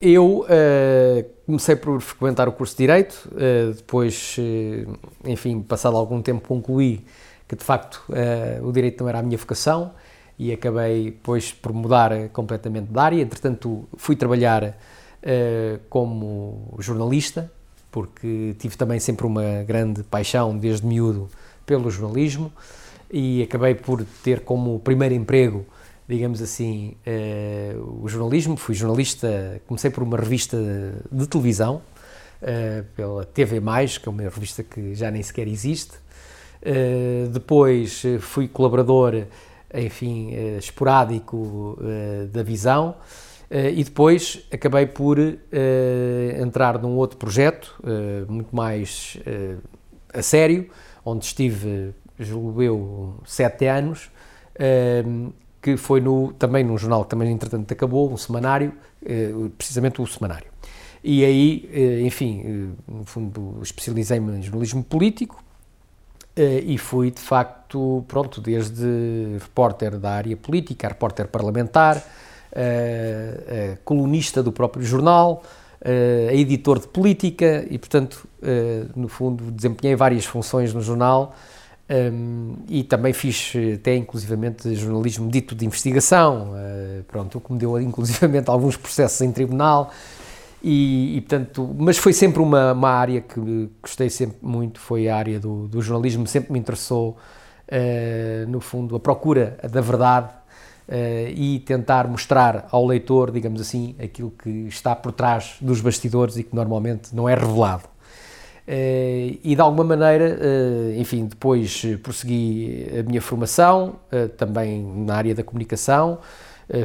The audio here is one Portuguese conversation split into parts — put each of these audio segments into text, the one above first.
Eu uh, comecei por frequentar o curso de Direito, uh, depois, uh, enfim, passado algum tempo concluí que de facto o Direito não era a minha vocação e acabei depois por mudar completamente de área. Entretanto, fui trabalhar como jornalista, porque tive também sempre uma grande paixão desde miúdo pelo jornalismo e acabei por ter como primeiro emprego digamos assim, uh, o jornalismo. Fui jornalista, comecei por uma revista de televisão, uh, pela TV, que é uma revista que já nem sequer existe. Uh, depois fui colaborador, enfim, esporádico da Visão. e depois acabei por entrar num outro projeto, muito mais a sério, onde estive, julgo eu, sete anos, que foi no, também num jornal que também entretanto acabou, um semanário, eh, precisamente o semanário. E aí, eh, enfim, eh, no fundo especializei-me em jornalismo político e fui de facto, pronto, desde repórter da área política, repórter parlamentar, colunista do próprio jornal, editor de política e, portanto, no fundo, desempenhei várias funções no jornal um, e também fiz até inclusivamente jornalismo dito de investigação, uh, pronto, o que me deu inclusivamente alguns processos em tribunal, e, e portanto, mas foi sempre uma, uma, área que gostei sempre muito, foi a área do, do jornalismo, sempre me interessou, uh, no fundo, a procura da verdade uh, e tentar mostrar ao leitor, digamos assim, aquilo que está por trás dos bastidores e que normalmente não é revelado. Uh, e de alguma maneira, uh, enfim, depois prossegui a minha formação, também na área da comunicação,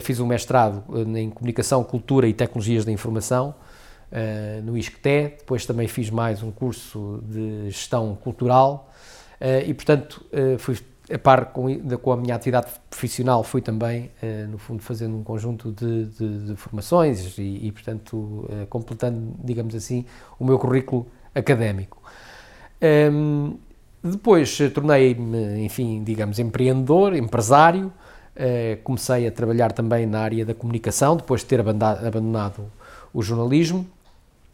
fiz um mestrado em Comunicação, Cultura e Tecnologias da Informação no ISCTE, depois também fiz mais um curso de Gestão Cultural. E, portanto, fui a par com, a minha atividade profissional, fui também, no fundo, fazendo um conjunto de, de, de formações e, e portanto, completando, digamos assim, o meu currículo académico. Um, depois tornei-me, enfim, digamos, empreendedor, empresário, uh, comecei a trabalhar também na área da comunicação, depois de ter abandonado o jornalismo,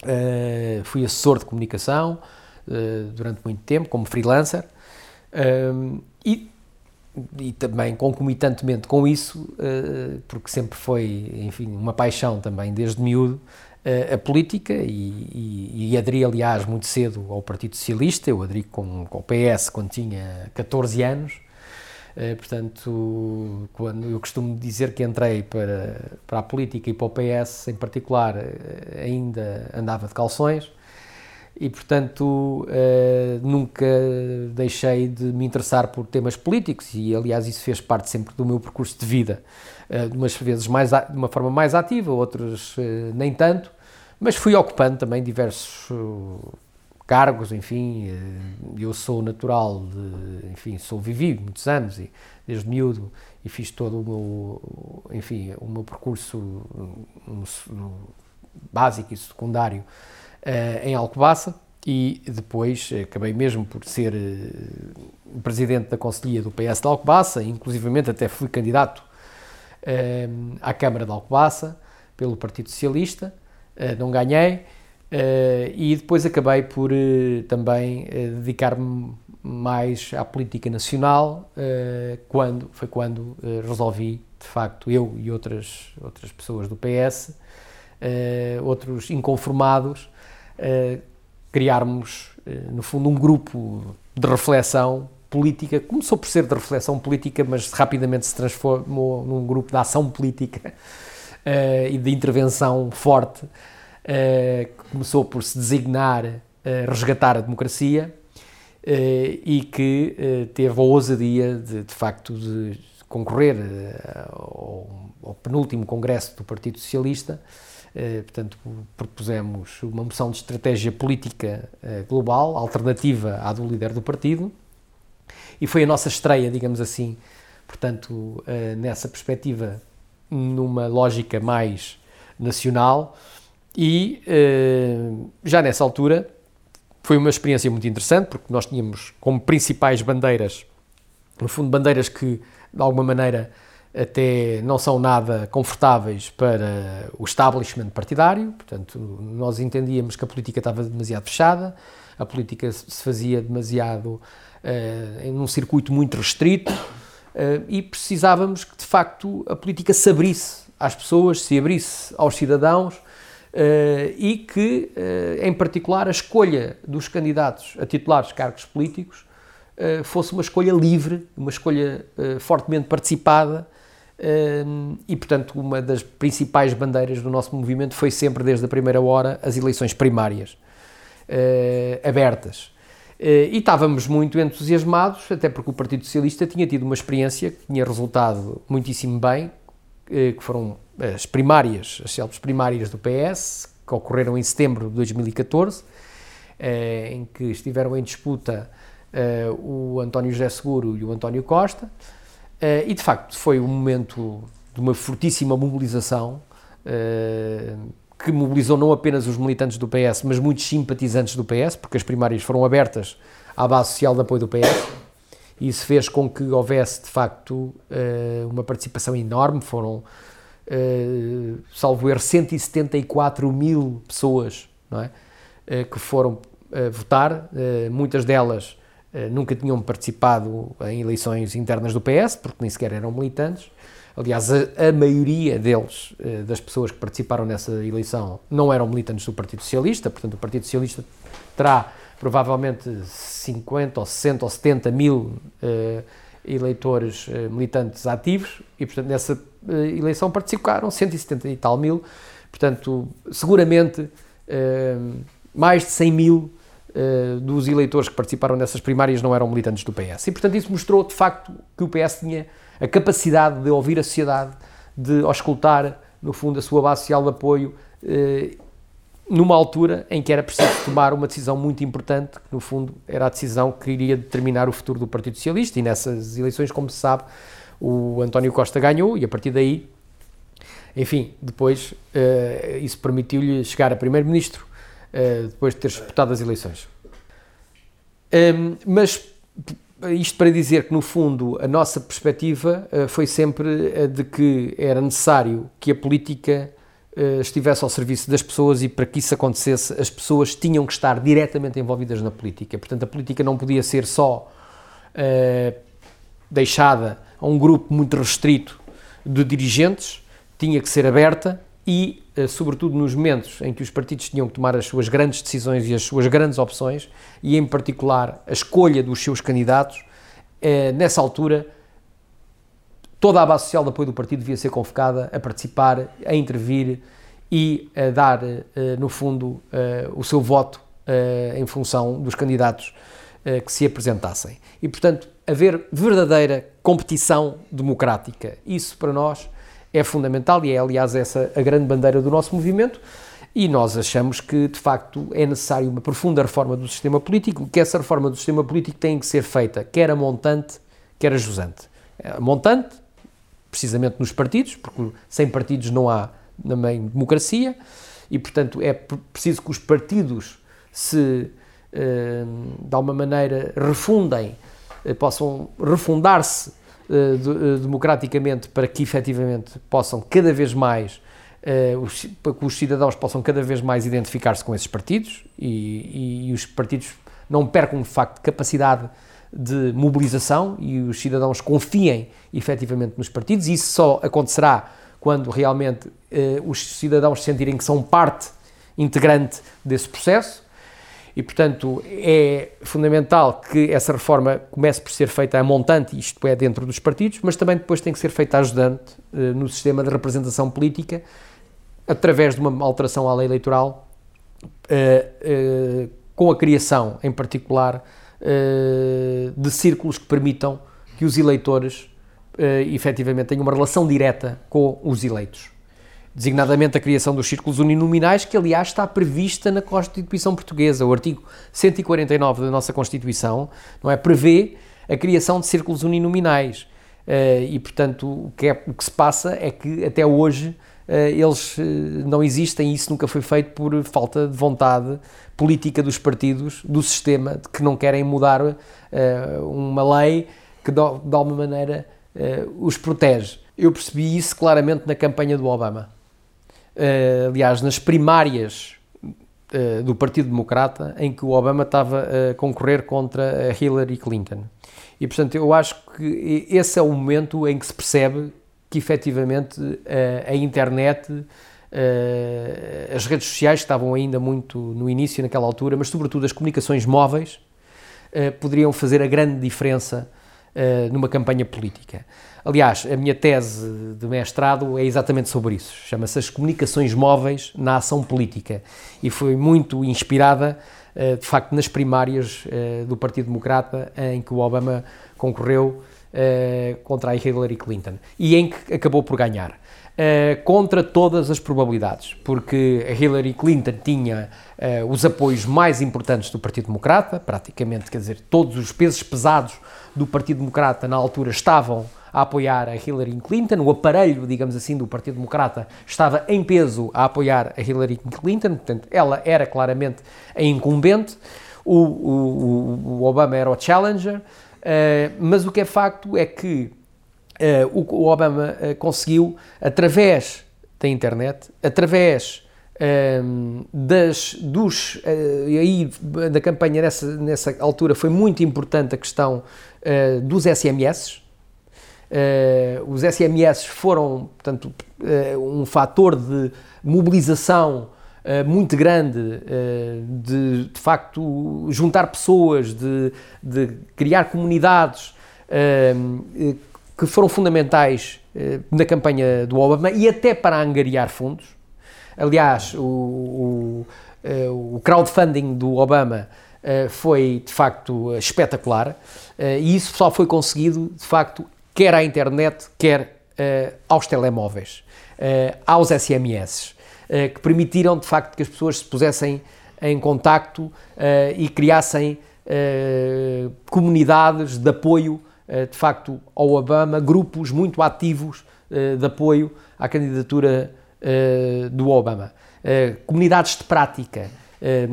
uh, fui assessor de comunicação uh, durante muito tempo, como freelancer, e, e também concomitantemente com isso, porque sempre foi, enfim, uma paixão também desde miúdo, a política e, e, e, aderi, aliás, muito cedo ao Partido Socialista. Eu aderi com, com o PS quando tinha 14 anos. Uh, portanto, quando eu costumo dizer que entrei para, para a política e para o PS em particular, uh, ainda andava de calções e, portanto, uh, nunca deixei de me interessar por temas políticos e, aliás, isso fez parte sempre do meu percurso de vida, uh, umas vezes mais de uma forma mais ativa, outras uh, nem tanto, mas fui ocupando também diversos cargos, enfim, eu sou natural de, enfim, sou vivi muitos anos e desde miúdo e fiz todo o meu, enfim, o meu percurso no, no básico e secundário em Alcobaça e depois acabei mesmo por ser uh, presidente da Conselhia do PS de Alcobaça, inclusivamente até fui candidato à Câmara de Alcobaça pelo Partido Socialista, não ganhei, e depois acabei por também dedicar-me mais à política nacional, quando, foi quando resolvi, de facto, eu e outras, outras pessoas do PS, outros inconformados, uh, criarmos, uh, no fundo, um grupo de reflexão política. Começou por ser de reflexão política, mas rapidamente se transformou num grupo de ação política uh, e de intervenção forte. começou por se designar resgatar a democracia e que teve a ousadia de, de facto, de concorrer ao, penúltimo congresso do Partido Socialista eh, portanto, propusemos uma moção de estratégia política eh, global, alternativa à do líder do partido, e foi a nossa estreia, digamos assim, portanto, eh, nessa perspectiva, numa lógica mais nacional, e já nessa altura foi uma experiência muito interessante, porque nós tínhamos como principais bandeiras, no fundo, bandeiras que de alguma maneira até não são nada confortáveis para o establishment partidário, portanto, nós entendíamos que a política estava demasiado fechada, a política se fazia demasiado uh, em um circuito muito restrito uh, e precisávamos que, de facto, a política se abrisse às pessoas, se abrisse aos cidadãos uh, e que, em particular, a escolha dos candidatos a titulares cargos políticos fosse uma escolha livre, uma escolha fortemente participada e, portanto, uma das principais bandeiras do nosso movimento foi sempre, desde a primeira hora, as eleições primárias uh, abertas. Uh, e estávamos muito entusiasmados, até porque o Partido Socialista tinha tido uma experiência que tinha resultado muitíssimo bem, uh, que foram as primárias, as célebres primárias do PS, que ocorreram em setembro de 2014, em que estiveram em disputa o António José Seguro e o António Costa. Uh, e de facto foi um momento de uma fortíssima mobilização uh, que mobilizou não apenas os militantes do PS, mas muitos simpatizantes do PS, porque as primárias foram abertas à base social de apoio do PS. E isso fez com que houvesse de facto uh, uma participação enorme. Foram, salvo erro, 174 mil pessoas não é? que foram votar, muitas delas eh, nunca tinham participado em eleições internas do PS, porque nem sequer eram militantes. Aliás, a, a maioria deles, eh, das pessoas que participaram nessa eleição, não eram militantes do Partido Socialista, portanto, o Partido Socialista terá provavelmente 50 ou 60 ou 70 mil uh, eleitores uh, militantes ativos e, portanto, nessa uh, eleição participaram 170 e tal mil. Portanto, seguramente mais de 100 mil uh, dos eleitores que participaram nessas primárias não eram militantes do PS. E, portanto, isso mostrou, de facto, que o PS tinha a capacidade de ouvir a sociedade, de auscultar, no fundo, a sua base social de apoio, uh, numa altura em que era preciso tomar uma decisão muito importante, que, no fundo, era a decisão que iria determinar o futuro do Partido Socialista. E nessas eleições, como se sabe, o António Costa ganhou e, a partir daí, enfim, depois uh, isso permitiu-lhe chegar a primeiro-ministro, uh, depois de ter disputado as eleições. Um, mas isto para dizer que, no fundo, a nossa perspectiva uh, foi sempre a de que era necessário que a política uh, estivesse ao serviço das pessoas e para que isso acontecesse, as pessoas tinham que estar diretamente envolvidas na política. Portanto, a política não podia ser só uh, deixada a um grupo muito restrito de dirigentes, tinha que ser aberta e, eh, sobretudo, nos momentos em que os partidos tinham que tomar as suas grandes decisões e as suas grandes opções, e em particular a escolha dos seus candidatos, eh, nessa altura toda a base social de apoio do partido devia ser convocada a participar, a intervir e a dar, eh, no fundo, o seu voto em função dos candidatos que se apresentassem. E, portanto, haver verdadeira competição democrática. Isso para nós é fundamental e é, aliás, essa a grande bandeira do nosso movimento. E nós achamos que, de facto, é necessário uma profunda reforma do sistema político, que essa reforma do sistema político tem que ser feita quer a montante, quer a jusante. A montante, precisamente nos partidos, porque sem partidos não há também democracia, e, portanto, é preciso que os partidos se, eh, de alguma maneira, refundem, eh, possam refundar-se democraticamente para que efetivamente possam cada vez mais Uh, os, para que os cidadãos possam cada vez mais identificar-se com esses partidos e, e, e, os partidos não percam de facto capacidade de mobilização e os cidadãos confiem efetivamente nos partidos. E isso só acontecerá quando realmente os cidadãos sentirem que são parte integrante desse processo e, portanto, é fundamental que essa reforma comece por ser feita a montante, isto é, dentro dos partidos, mas também depois tem que ser feita ajudante eh, no sistema de representação política, através de uma alteração à lei eleitoral, eh, eh, com a criação, em particular, de círculos que permitam que os eleitores, efetivamente, tenham uma relação direta com os eleitos designadamente a criação dos círculos uninominais, que aliás está prevista na Constituição Portuguesa. O artigo 149 da nossa Constituição não é, prevê a criação de círculos uninominais. Uh, e, portanto, o que, é, o que se passa é que até hoje uh, eles uh, não existem e isso nunca foi feito por falta de vontade política dos partidos, do sistema, de que não querem mudar uma lei que, de, alguma maneira, os protege. eu percebi isso claramente na campanha do Obama. Uh, aliás, nas primárias uh, do Partido Democrata, em que o Obama estava a concorrer contra a Hillary Clinton. E, portanto, eu acho que esse é o momento em que se percebe que, efetivamente, uh, a internet, as redes sociais, estavam ainda muito no início, naquela altura, mas, sobretudo, as comunicações móveis, poderiam fazer a grande diferença numa campanha política. Aliás, a minha tese de mestrado é exatamente sobre isso. Chama-se As Comunicações Móveis na Ação Política e foi muito inspirada, eh, de facto, nas primárias eh, do Partido Democrata em que o Obama concorreu eh, contra a Hillary Clinton e em que acabou por ganhar. contra todas as probabilidades, porque a Hillary Clinton tinha os apoios mais importantes do Partido Democrata, praticamente, quer dizer, todos os pesos pesados do Partido Democrata na altura estavam a apoiar a Hillary Clinton, o aparelho, digamos assim, do Partido Democrata estava em peso a apoiar a Hillary Clinton, portanto, ela era claramente a incumbente, o, o, o Obama era o challenger, uh, mas o que é facto é que uh, o, o, Obama uh, conseguiu, através da internet, através das, dos, aí da campanha nessa, nessa altura foi muito importante a questão dos SMS, Uh, os SMS foram, portanto, uh, um fator de mobilização muito grande, de, de facto juntar pessoas, de, de criar comunidades que foram fundamentais na campanha do Obama e até para angariar fundos. Aliás, o, o, o crowdfunding do Obama foi de facto espetacular e isso só foi conseguido de facto quer à internet, quer aos telemóveis, aos SMS, eh, que permitiram de facto que as pessoas se pusessem em contacto e criassem comunidades de apoio de facto ao Obama, grupos muito ativos de apoio à candidatura do Obama, comunidades de prática.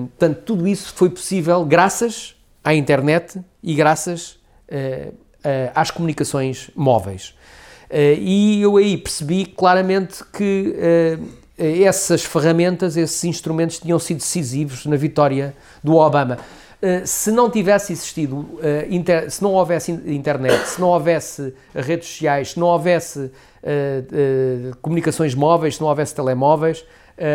Portanto, tudo isso foi possível graças à internet e graças uh, às comunicações móveis. Uh, e eu aí percebi claramente que uh, essas ferramentas, esses instrumentos tinham sido decisivos na vitória do Obama. se não tivesse existido, inter, se não houvesse internet, se não houvesse redes sociais, se não houvesse comunicações móveis, se não houvesse telemóveis,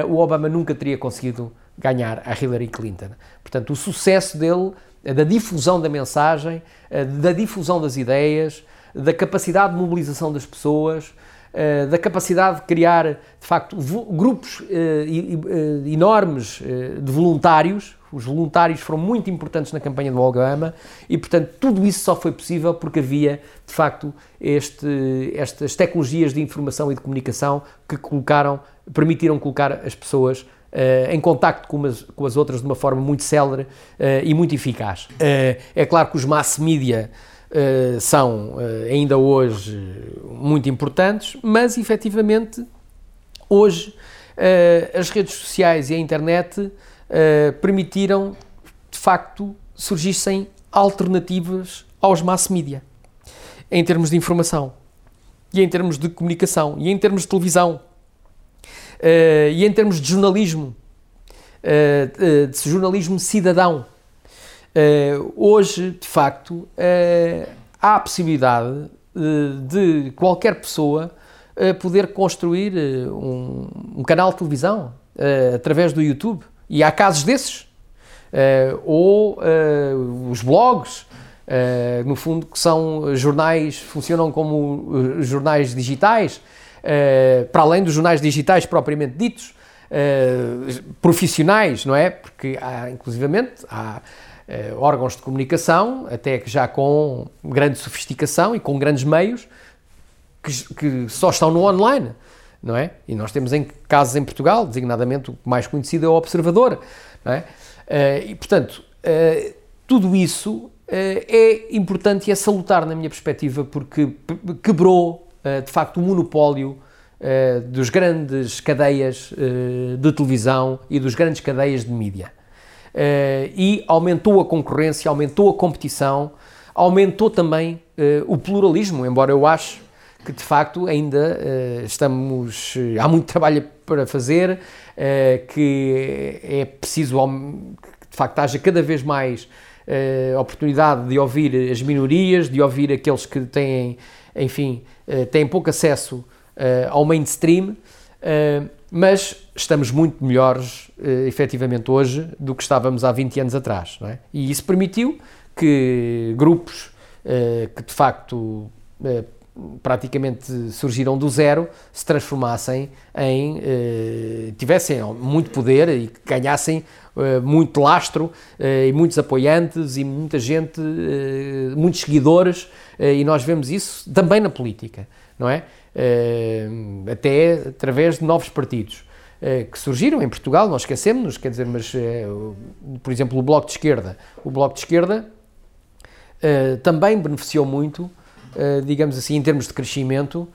o Obama nunca teria conseguido ganhar a Hillary Clinton. Portanto, o sucesso dele é da difusão da mensagem, é da difusão das ideias, da capacidade de mobilização das pessoas, é da capacidade de criar, de facto, grupos enormes de voluntários. Os voluntários foram muito importantes na campanha do Obama e, portanto, tudo isso só foi possível porque havia, de facto, este, estas tecnologias de informação e de comunicação que colocaram, permitiram colocar as pessoas em contacto com, umas, com as outras de uma forma muito célere uh, e muito eficaz. Uh, é claro que os mass media são ainda hoje muito importantes, mas efetivamente hoje as redes sociais e a internet permitiram de facto surgissem alternativas aos mass media em termos de informação e em termos de comunicação e em termos de televisão e em termos de jornalismo, uh, de jornalismo cidadão, hoje, de facto, há a possibilidade de qualquer pessoa poder construir um, um, canal de televisão através do YouTube. E há casos desses. ou os blogs, no fundo, que são jornais, funcionam como jornais digitais, uh, para além dos jornais digitais propriamente ditos, uh, profissionais, não é? Porque há, inclusivamente, há uh, órgãos de comunicação, até que já com grande sofisticação e com grandes meios, que, que só estão no online, não é? E nós temos em casos em Portugal, designadamente o mais conhecido é o Observador, não é? e, portanto, tudo isso é importante e é salutar na minha perspectiva porque quebrou eh, de facto o monopólio uh, dos grandes cadeias uh, de televisão e dos grandes cadeias de mídia. e aumentou a concorrência, aumentou a competição, aumentou também o pluralismo, embora eu ache que de facto ainda estamos. há muito trabalho para fazer, que é preciso que de facto haja cada vez mais oportunidade de ouvir as minorias, de ouvir aqueles que têm, enfim, têm pouco acesso ao mainstream. mas estamos muito melhores, efetivamente, hoje do que estávamos há 20 anos atrás. É? E isso permitiu que grupos que, de facto, praticamente surgiram do zero, se transformassem em. Tivessem muito poder e ganhassem muito lastro e muitos apoiantes e muita gente, muitos seguidores, e nós vemos isso também na política, não é? até através de novos partidos. Eh, que surgiram em Portugal, nós esquecemos-nos, quer dizer, mas, eh, por exemplo, o Bloco de Esquerda. O Bloco de Esquerda eh, também beneficiou muito, digamos assim, em termos de crescimento,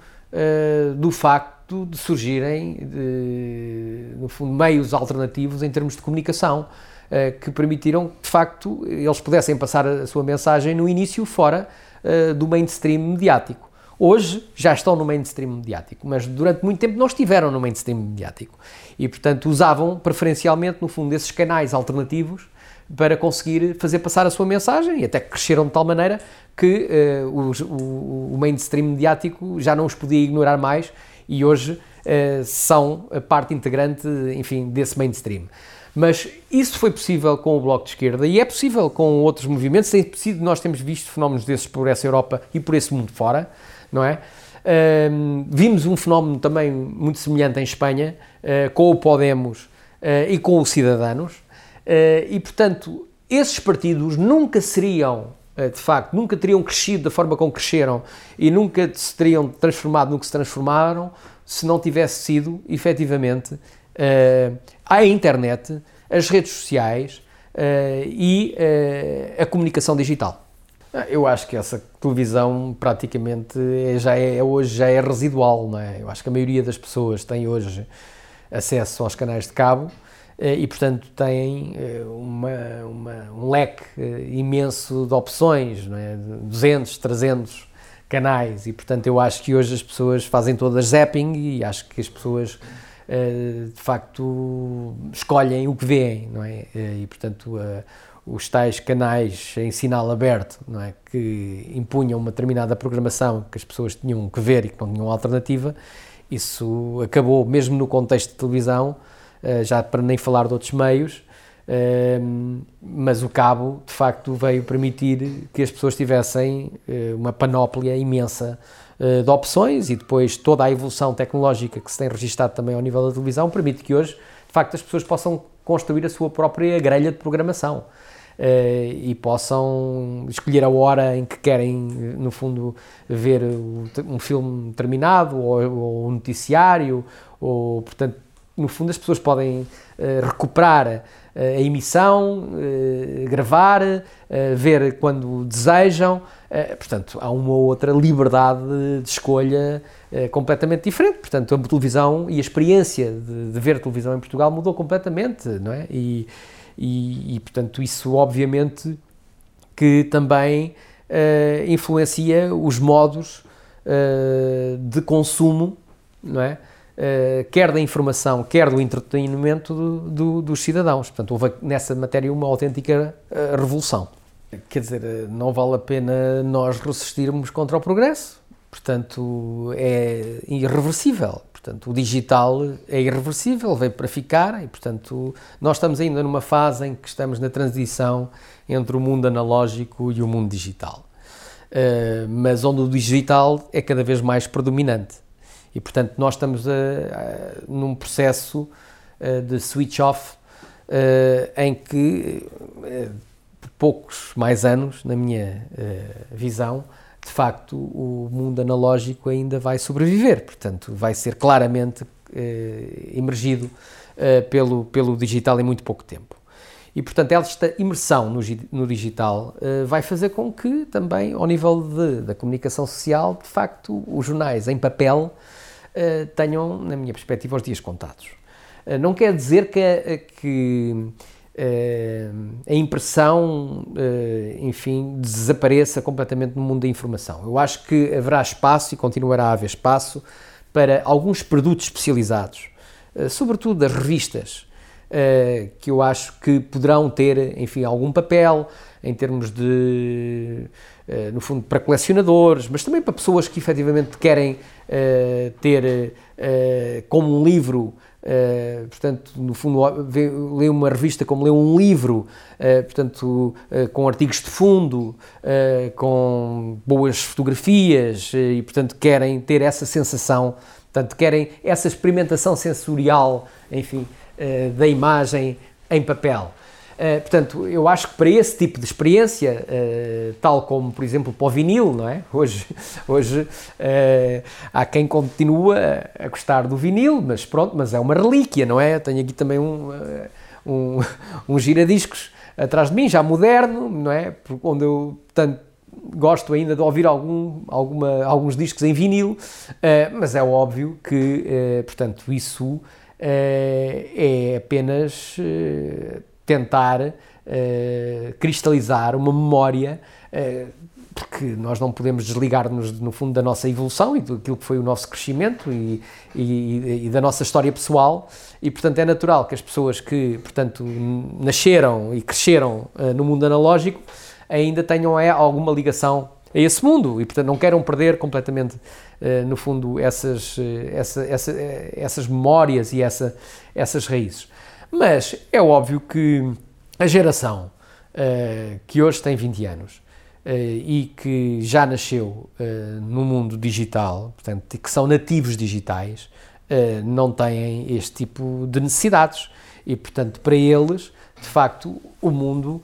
do facto de surgirem, de, no fundo, meios alternativos em termos de comunicação, que permitiram de facto, eles pudessem passar a sua mensagem no início fora do mainstream mediático. Hoje já estão no mainstream mediático, mas durante muito tempo não estiveram no mainstream mediático. E, portanto, usavam preferencialmente, no fundo, esses canais alternativos para conseguir fazer passar a sua mensagem e até cresceram de tal maneira que uh, o, o, mainstream mediático já não os podia ignorar mais e hoje uh, são a parte integrante, enfim, desse mainstream. Mas isso foi possível com o Bloco de Esquerda e é possível com outros movimentos. Tem sido, nós temos visto fenómenos desses por essa Europa e por esse mundo fora não é? Uh, vimos um fenómeno também muito semelhante em Espanha, uh, com o Podemos uh, e com os Cidadanos, eh, e portanto, esses partidos nunca seriam, de facto, nunca teriam crescido da forma como cresceram e nunca se teriam transformado no que se transformaram se não tivesse sido, efetivamente, a internet, as redes sociais e a comunicação digital. Ah, eu acho que essa televisão praticamente é, já é, hoje já é residual, não é? Eu acho que a maioria das pessoas tem hoje acesso aos canais de cabo eh, e, portanto, têm eh, uma, uma, um leque eh, imenso de opções, não é? 200, 300 canais e, portanto, eu acho que hoje as pessoas fazem todas zapping e acho que as pessoas de facto escolhem o que veem, não é? E, portanto, os tais canais em sinal aberto, não é? que impunham uma determinada programação que as pessoas tinham que ver e que não tinham alternativa, isso acabou, mesmo no contexto de televisão, eh, já para nem falar de outros meios, eh, mas o cabo, de facto, veio permitir que as pessoas tivessem eh, uma panóplia imensa de opções e depois toda a evolução tecnológica que se tem registado também ao nível da televisão permite que hoje, de facto, as pessoas possam construir a sua própria grelha de programação. E possam escolher a hora em que querem, no fundo, ver um filme terminado ou, ou um noticiário, ou, portanto, no fundo, as pessoas podem uh, recuperar uh, a emissão, gravar, ver quando desejam. portanto, há uma outra liberdade de escolha completamente diferente. Portanto, a televisão e a experiência de, de ver televisão em Portugal mudou completamente, não é? E, e, e portanto, isso obviamente que também uh, influencia os modos uh, de consumo, não é? Uh, quer da informação, quer do entretenimento do, do, dos cidadãos. Portanto, houve nessa matéria uma autêntica revolução. Quer dizer, não vale a pena nós resistirmos contra o progresso. Portanto, é irreversível. Portanto, o digital é irreversível, veio para ficar e, portanto, nós estamos ainda numa fase em que estamos na transição entre o mundo analógico e o mundo digital. Mas onde o digital é cada vez mais predominante. E, portanto, nós estamos a, a, num processo uh, de switch off uh, em que, por poucos mais anos, na minha visão, de facto o mundo analógico ainda vai sobreviver, portanto vai ser claramente eh, emergido eh, pelo, pelo digital em muito pouco tempo. E portanto esta imersão no, no digital eh, vai fazer com que também ao nível de, da comunicação social, de facto os jornais em papel eh, tenham, na minha perspectiva, os dias contados. Eh, não quer dizer que, que a impressão, enfim, desapareça completamente no mundo da informação. Eu acho que haverá espaço e continuará a haver espaço para alguns produtos especializados, sobretudo das revistas, que eu acho que poderão ter, enfim, algum papel em termos de, no fundo, para colecionadores, mas também para pessoas que efetivamente querem ter como um livro Uh, portanto, no fundo, lê uma revista como lê um livro, uh, portanto, uh, com artigos de fundo, com boas fotografias e, portanto, querem ter essa sensação, portanto, querem essa experimentação sensorial, enfim, da imagem em papel. Uh, portanto, eu acho que para esse tipo de experiência, uh, tal como, por exemplo, para o vinil, não é? Hoje, hoje uh, há quem continua a gostar do vinil, mas pronto, mas é uma relíquia, não é? Tenho aqui também um, um, um giradiscos atrás de mim, já moderno, não é? Onde eu, portanto, gosto ainda de ouvir algum, alguma, alguns discos em vinil, mas é óbvio que, portanto, isso é apenas tentar uh, cristalizar uma memória, porque nós não podemos desligar-nos, no fundo, da nossa evolução e daquilo que foi o nosso crescimento e, e, e, da nossa história pessoal, e, portanto, é natural que as pessoas que, portanto, nasceram e cresceram no mundo analógico ainda tenham é, alguma ligação a esse mundo. E, portanto, não queiram perder completamente, no fundo, essas, essa, essa, essas memórias e essa, essas raízes. Mas é óbvio que a geração que hoje tem 20 anos e que já nasceu no mundo digital, portanto, que são nativos digitais, não têm este tipo de necessidades. E, portanto, para eles, de facto, o mundo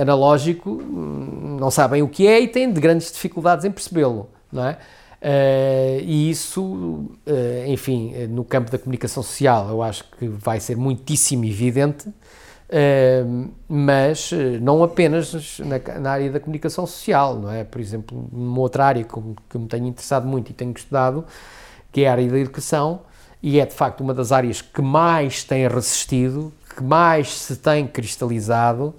analógico hum, não sabem o que é e têm de grandes dificuldades em percebê-lo, não é? Uh, e isso, uh, enfim, no campo da comunicação social, eu acho que vai ser muitíssimo evidente, uh, mas não apenas na, na, área da comunicação social, não é? Por exemplo, numa outra área que, que me tenho interessado muito e tenho estudado, que é a área da educação, e é de facto uma das áreas que mais tem resistido, que mais se tem cristalizado,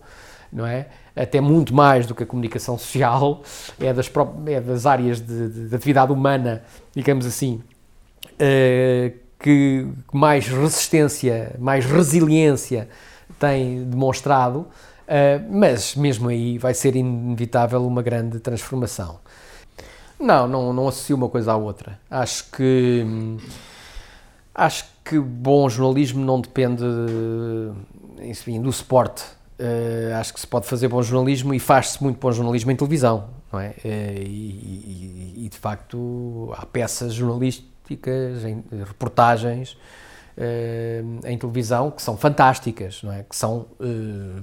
não é? Até muito mais do que a comunicação social, é das, é das áreas de, de, de atividade humana, digamos assim, uh, que mais resistência, mais resiliência tem demonstrado, uh, mas mesmo aí vai ser inevitável uma grande transformação. Não, não, não associo uma coisa à outra. Acho que acho que bom jornalismo não depende enfim, do suporte Uh, acho que se pode fazer bom jornalismo e faz-se muito bom jornalismo em televisão, não é? Uh, e, e, e, de facto há peças jornalísticas, em, reportagens uh, em televisão que são fantásticas, não é? Que são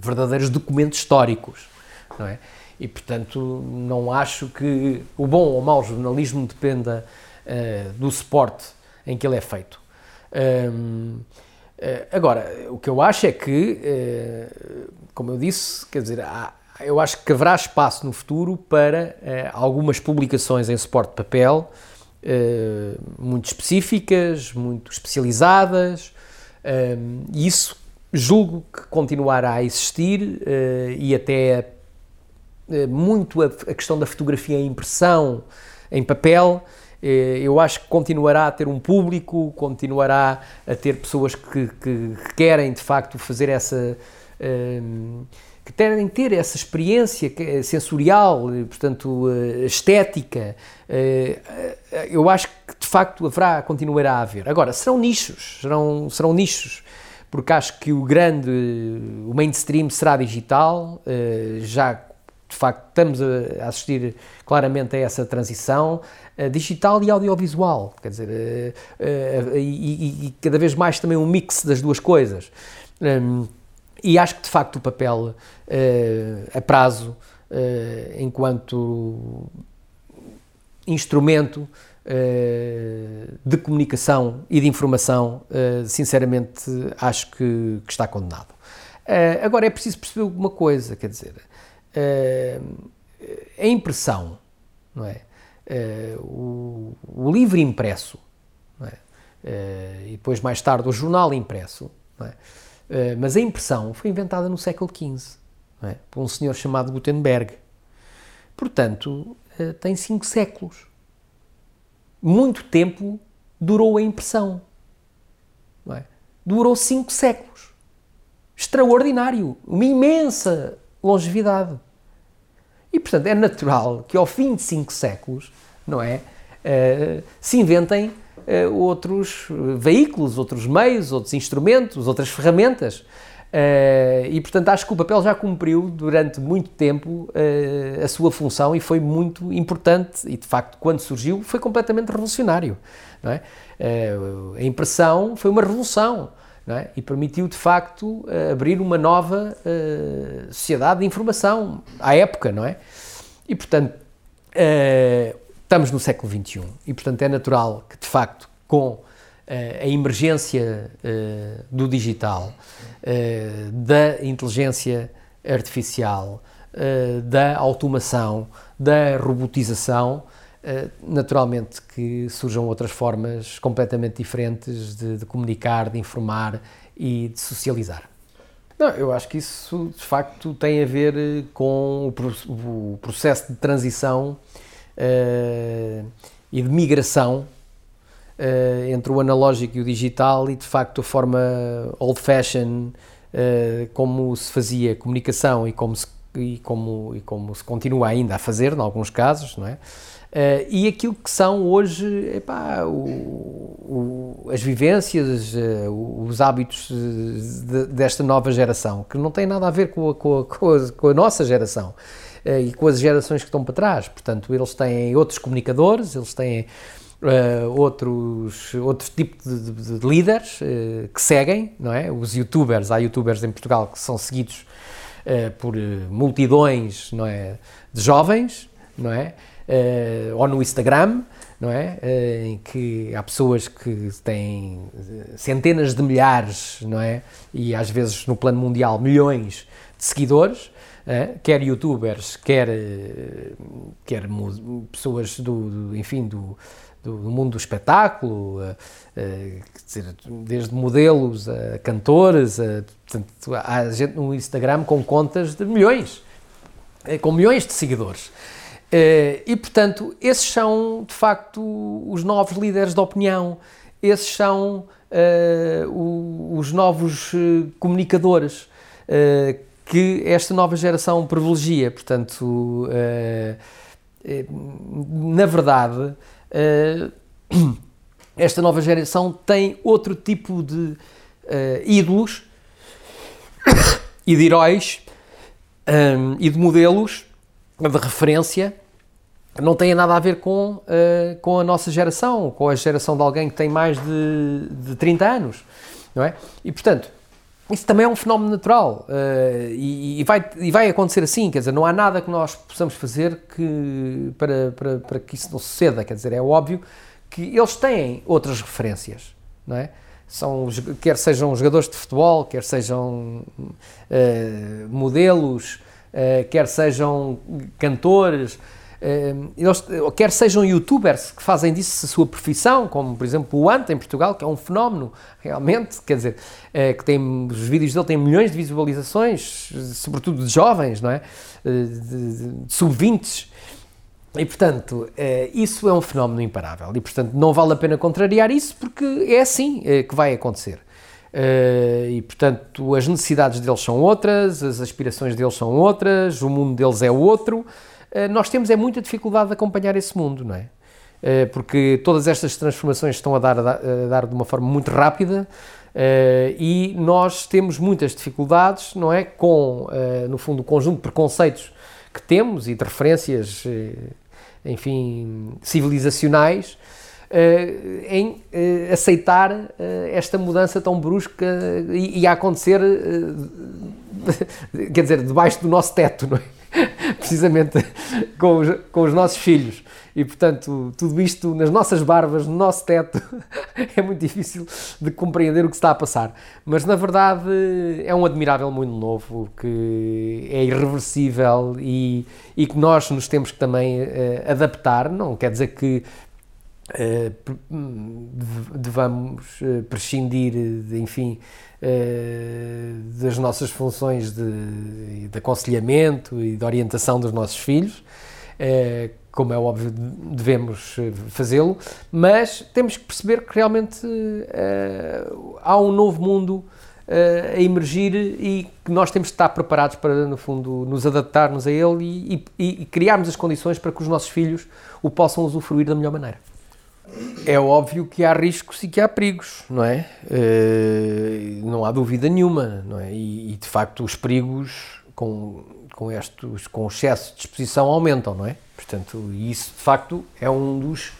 verdadeiros documentos históricos, não é? E portanto não acho que o bom ou mau jornalismo dependa do suporte em que ele é feito. Agora, o que eu acho é que como eu disse, quer dizer, eu acho que haverá espaço no futuro para eh, algumas publicações em suporte de papel, eh, muito específicas, muito especializadas, eh, e isso julgo que continuará a existir e até muito a, questão da fotografia em impressão, em papel, eu acho que continuará a ter um público, continuará a ter pessoas que, que, que querem de facto fazer essa que querem ter essa experiência sensorial, portanto, eh, estética, eh, eh, eu acho que de facto haverá, continuará a haver. Agora, serão nichos, serão, serão nichos, porque acho que o grande, o mainstream será digital, já de facto estamos a assistir claramente a essa transição digital e audiovisual, quer dizer, e, e, cada vez mais também um mix das duas coisas. E acho que de facto o papel a prazo, enquanto instrumento de comunicação e de informação, sinceramente acho que, que está condenado. agora é preciso perceber alguma coisa, quer dizer, a impressão, não é? O, o, livro impresso, é? e depois mais tarde o jornal impresso, não é? mas a impressão foi inventada no século XV, é? por um senhor chamado Gutenberg. Portanto, tem cinco séculos. Muito tempo durou a impressão. É? Durou cinco séculos. Extraordinário. Uma imensa longevidade. E, portanto, é natural que ao fim de cinco séculos, não é, uh, se inventem uh, outros veículos, outros meios, outros instrumentos, outras ferramentas. Uh, e, portanto, acho que o papel já cumpriu durante muito tempo a sua função e foi muito importante. E, de facto, quando surgiu, foi completamente revolucionário. É? a impressão foi uma revolução. É? e permitiu de facto eh, abrir uma nova uh, sociedade de informação à época, não é? E portanto uh, estamos no século XXI e portanto é natural que de facto com a emergência do digital, da inteligência artificial, da automação, da robotização, naturalmente que surjam outras formas completamente diferentes de, de, comunicar, de informar e de socializar. Não, eu acho que isso de facto tem a ver eh, com o, o processo de transição uh, e de migração uh, entre o analógico e o digital e de facto a forma old fashion uh, como se fazia comunicação e como se, e como, e como se continua ainda a fazer, em alguns casos, não é? Uh, e aquilo que são hoje epá, o, o, as vivências, uh, os hábitos de, desta nova geração, que não tem nada a ver com a, com a, com a, com a nossa geração uh, e com as gerações que estão para trás. Portanto, eles têm outros comunicadores, eles têm outros, outro tipo de, de, de líderes que seguem, não é? Os youtubers, há youtubers em Portugal que são seguidos por multidões, não é? De jovens, não é? Uh, ou no Instagram, não é? Uh, em que há pessoas que têm eh, centenas de milhares, não é? E às vezes no plano mundial milhões de seguidores, uh, quer youtubers, quer, quer pessoas do, do enfim, do, do, mundo do espetáculo, desde modelos a cantores, a, portanto, há gente no Instagram com contas de milhões, com milhões de seguidores. Uh, e, portanto, esses são, de facto, os novos líderes de opinião, esses são uh, os novos uh, comunicadores que esta nova geração privilegia. Portanto, na verdade, esta nova geração tem outro tipo de ídolos e de heróis um, e de modelos de referência não tem nada a ver com, uh, com a nossa geração, com a geração de alguém que tem mais de, de 30 anos, não é? E, portanto, isso também é um fenómeno natural uh, e, e, vai, e vai acontecer assim, quer dizer, não há nada que nós possamos fazer que, para, para, para que isso não suceda, quer dizer, é óbvio que eles têm outras referências, não é? São, quer sejam jogadores de futebol, quer sejam uh, modelos, quer sejam cantores, uh, eles, quer sejam youtubers que fazem disso a sua profissão, como por exemplo o Ant em Portugal, que é um fenómeno realmente, quer dizer, que tem, os vídeos dele têm milhões de visualizações, sobretudo de jovens, não é? de sub-20 e, portanto, isso é um fenómeno imparável. E, portanto, não vale a pena contrariar isso porque é assim que vai acontecer. Uh, e portanto as necessidades deles são outras, as aspirações deles são outras, o mundo deles é outro. Uh, nós temos é muita dificuldade de acompanhar esse mundo, não é? Uh, porque todas estas transformações estão a dar, a dar de uma forma muito rápida e nós temos muitas dificuldades, não é? Com, no fundo, o conjunto de preconceitos que temos e de referências, enfim, civilizacionais em uh, aceitar uh, esta mudança tão brusca e, e a acontecer, quer dizer, debaixo do nosso teto, não é? precisamente com os, com os nossos filhos. E, portanto, tudo isto nas nossas barbas, no nosso teto, é muito difícil de compreender o que está a passar. Mas, na verdade, é um admirável mundo novo que é irreversível e, e que nós nos temos que também uh, adaptar. Não quer dizer que devamos prescindir, de, enfim, das nossas funções de, de aconselhamento e de orientação dos nossos filhos, como é óbvio, devemos fazê-lo, mas temos que perceber que realmente há um novo mundo a emergir e que nós temos de estar preparados para, no fundo, nos adaptarmos a ele e, e, e criarmos as condições para que os nossos filhos o possam usufruir da melhor maneira. É óbvio que há riscos e que há perigos, não é? Uh, não há dúvida nenhuma, não é? E, de facto os perigos com, com estes, com excesso de exposição aumentam, não é? Portanto, isso de facto é um dos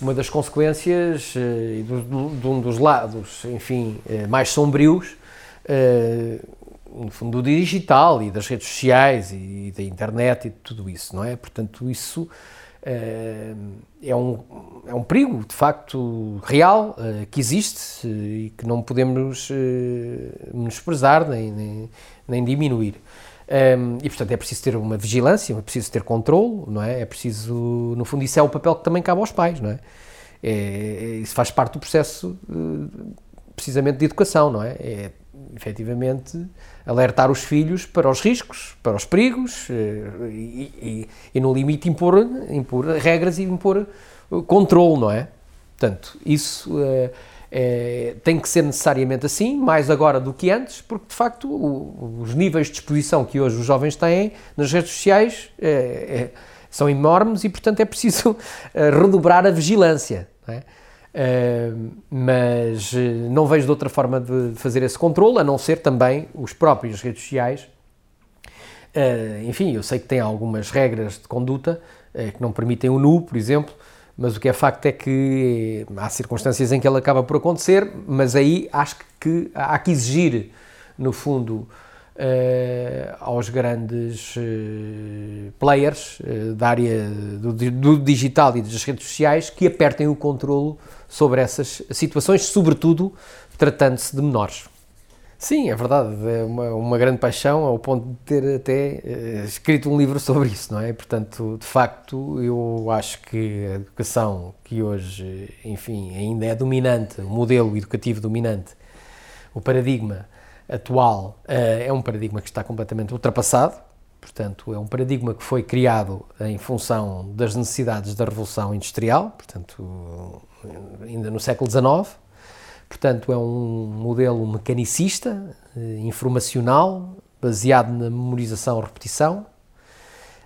uma das consequências uh, e de um dos lados, enfim, uh, mais sombrios no fundo, do digital e das redes sociais e, e, da internet e tudo isso, não é? Portanto, isso é, um, é um perigo, de facto, real, uh, que existe e que não podemos menosprezar nem, nem, nem diminuir. Um, e, portanto, é preciso ter uma vigilância, é preciso ter controle, não é? É preciso, no fundo, isso é o papel que também cabe aos pais, não é? é, é isso faz parte do processo, precisamente, de educação, não é? É efetivamente, alertar os filhos para os riscos, para os perigos eh, e, e, e no limite, impor, impor regras e impor eh, controle, não é? Portanto, isso é, é, tem que ser necessariamente assim, mais agora do que antes, porque de facto o, os níveis de exposição que hoje os jovens têm nas redes sociais é, são enormes e, portanto, é preciso redobrar a vigilância. Não é? Uh, mas eh, não vejo de outra forma de fazer esse controle, a não ser também os próprios redes sociais. Uh, enfim, eu sei que tem algumas regras de conduta uh, que não permitem o nu, por exemplo, mas o que é facto é que há circunstâncias em que ele acaba por acontecer, mas aí acho que há que exigir, no fundo, aos grandes players da área do, do digital e das redes sociais que apertem o controlo sobre essas situações, sobretudo tratando-se de menores. Sim, é verdade, é uma, uma, grande paixão ao ponto de ter até uh, escrito um livro sobre isso, não é? Portanto, de facto, eu acho que a educação que hoje, enfim, ainda é dominante, o modelo educativo dominante, o paradigma atual uh, é um paradigma que está completamente ultrapassado, portanto, é um paradigma que foi criado em função das necessidades da Revolução Industrial, portanto, ainda no século XIX. Portanto, é um modelo mecanicista, eh, informacional, baseado na memorização e repetição,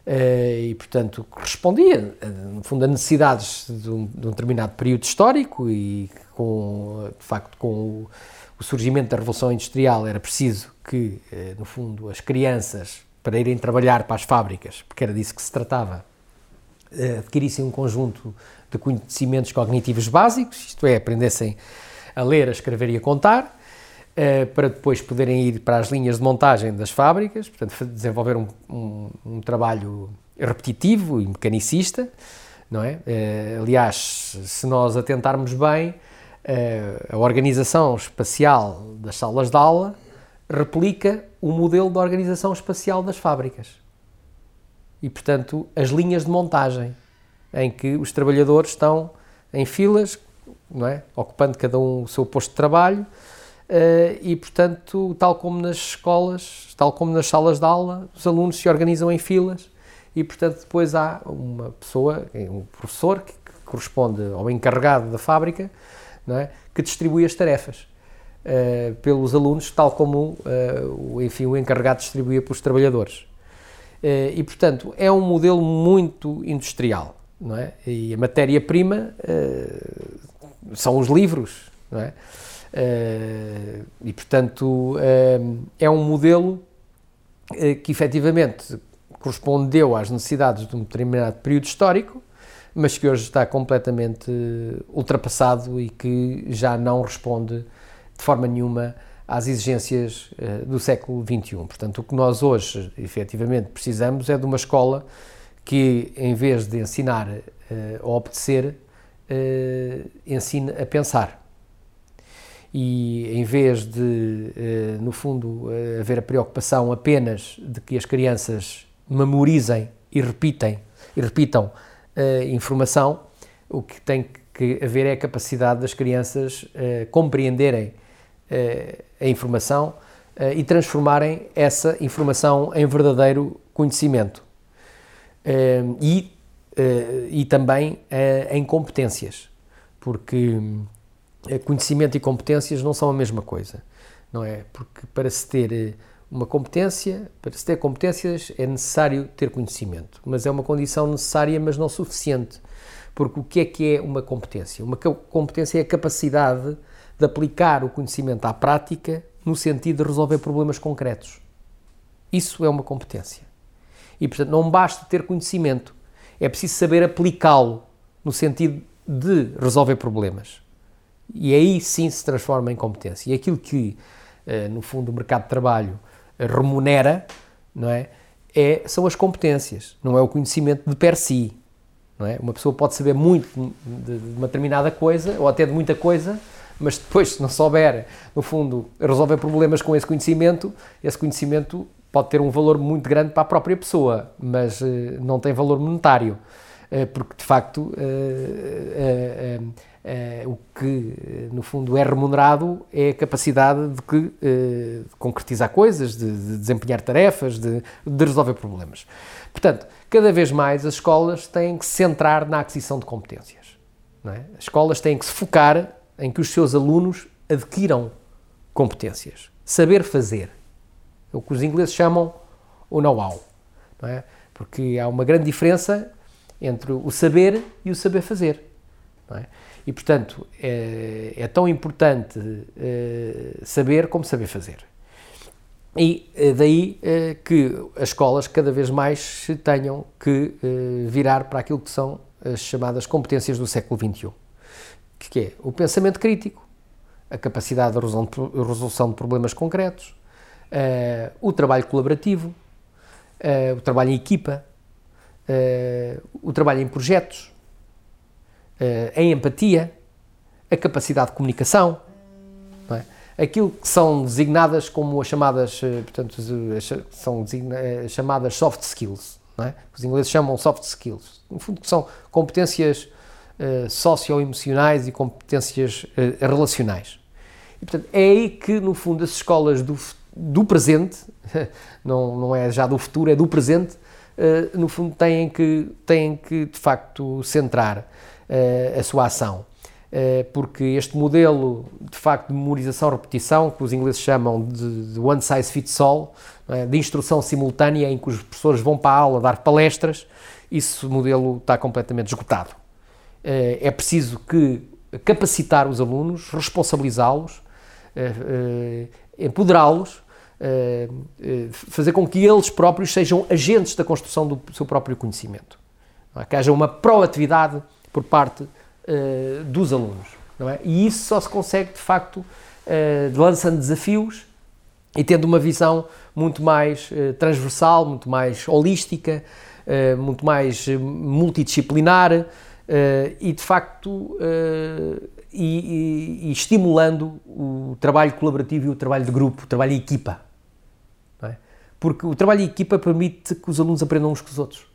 eh, e, portanto, correspondia, eh, no fundo, a necessidades de um, de um determinado período histórico e, com, de facto, com o, o surgimento da Revolução Industrial era preciso que, no fundo, as crianças, para irem trabalhar para as fábricas, porque era disso que se tratava, adquirissem um conjunto de conhecimentos cognitivos básicos, isto é, aprendessem a ler, a escrever e a contar, uh, para depois poderem ir para as linhas de montagem das fábricas, portanto, desenvolver um, um, um trabalho repetitivo e mecanicista, não é? Uh, aliás, se nós atentarmos bem, a organização espacial das salas de aula replica o modelo de organização espacial das fábricas. E, portanto, as linhas de montagem em que os trabalhadores estão em filas, não é? ocupando cada um o seu posto de trabalho, uh, e, portanto, tal como nas escolas, tal como nas salas de aula, os alunos se organizam em filas e, portanto, depois há uma pessoa, um professor, que, corresponde ao encarregado da fábrica, é? que distribui as tarefas. Uh, pelos alunos, tal como uh, enfim, o encarregado distribuía pelos trabalhadores. Uh, e, portanto, é um modelo muito industrial não é? E a matéria-prima são os livros, não é? E, portanto, é um modelo que efetivamente correspondeu às necessidades de um determinado período histórico, mas que hoje está completamente ultrapassado e que já não responde de forma nenhuma às exigências do século XXI. Portanto, o que nós hoje efetivamente precisamos é de uma escola que em vez de ensinar uh, a obedecer, uh, ensina a pensar. E em vez de, no fundo, haver a preocupação apenas de que as crianças memorizem e repitem e repitam informação, o que tem que haver é a capacidade das crianças compreenderem a informação e transformarem essa informação em verdadeiro conhecimento. e, e também em competências, porque conhecimento e competências não são a mesma coisa, não é? Porque para se ter uma competência, para se ter competências é necessário ter conhecimento, mas é uma condição necessária, mas não suficiente. Porque o que é que é uma competência? Uma competência é a capacidade de aplicar o conhecimento à prática no sentido de resolver problemas concretos. Isso é uma competência. E, portanto, não basta ter conhecimento, é preciso saber aplicá-lo no sentido de resolver problemas. E aí sim se transforma em competência. E aquilo que, eh, no fundo, o mercado de trabalho remunera, não é? é? São as competências, não é o conhecimento de per si. Não é? Uma pessoa pode saber muito de, uma determinada coisa, ou até de muita coisa, mas depois, se não souber, no fundo, resolver problemas com esse conhecimento, esse conhecimento pode ter um valor muito grande para a própria pessoa, mas uh, não tem valor monetário, uh, porque de facto uh, o que, no fundo, é remunerado é a capacidade de, que, de concretizar coisas, de, de desempenhar tarefas, de, de, resolver problemas. Portanto, cada vez mais as escolas têm que se centrar na aquisição de competências. É? As escolas têm que se focar em que os seus alunos adquiram competências. Saber fazer. É o que os ingleses chamam o know-how. É? Porque há uma grande diferença entre o saber e o saber fazer. É? E, portanto, é, é tão importante é, saber como saber fazer. E é daí é, que as escolas cada vez mais se tenham que virar para aquilo que são as chamadas competências do século XXI, que é o pensamento crítico, a capacidade de resolução de problemas concretos, o trabalho colaborativo, o trabalho em equipa, o trabalho em projetos, uh, a empatia, a capacidade de comunicação, é? aquilo que são designadas como as chamadas, uh, portanto, são chamadas soft skills, é? os ingleses chamam soft skills, no fundo são competências uh, socioemocionais e competências uh, relacionais. E, portanto, é aí que, no fundo, as escolas do, do presente, não, não é já do futuro, é do presente, uh, no fundo, têm que, têm que, de facto, centrar a sua ação. Porque este modelo, de facto, de memorização-repetição, que os ingleses chamam de, de one size fits all, é? de instrução simultânea em que os professores vão para a aula dar palestras, esse modelo está completamente esgotado. Uh, é preciso que capacitar os alunos, responsabilizá-los, empoderá-los, fazer com que eles próprios sejam agentes da construção do seu próprio conhecimento. É? Que haja uma proatividade por parte dos alunos. É? E isso só se consegue, de facto, lançando desafios e tendo uma visão muito mais transversal, muito mais holística, muito mais multidisciplinar e, de facto, e, e, e, estimulando o trabalho colaborativo e o trabalho de grupo, o trabalho em equipa. É? Porque o trabalho em equipa permite que os alunos aprendam uns com os outros.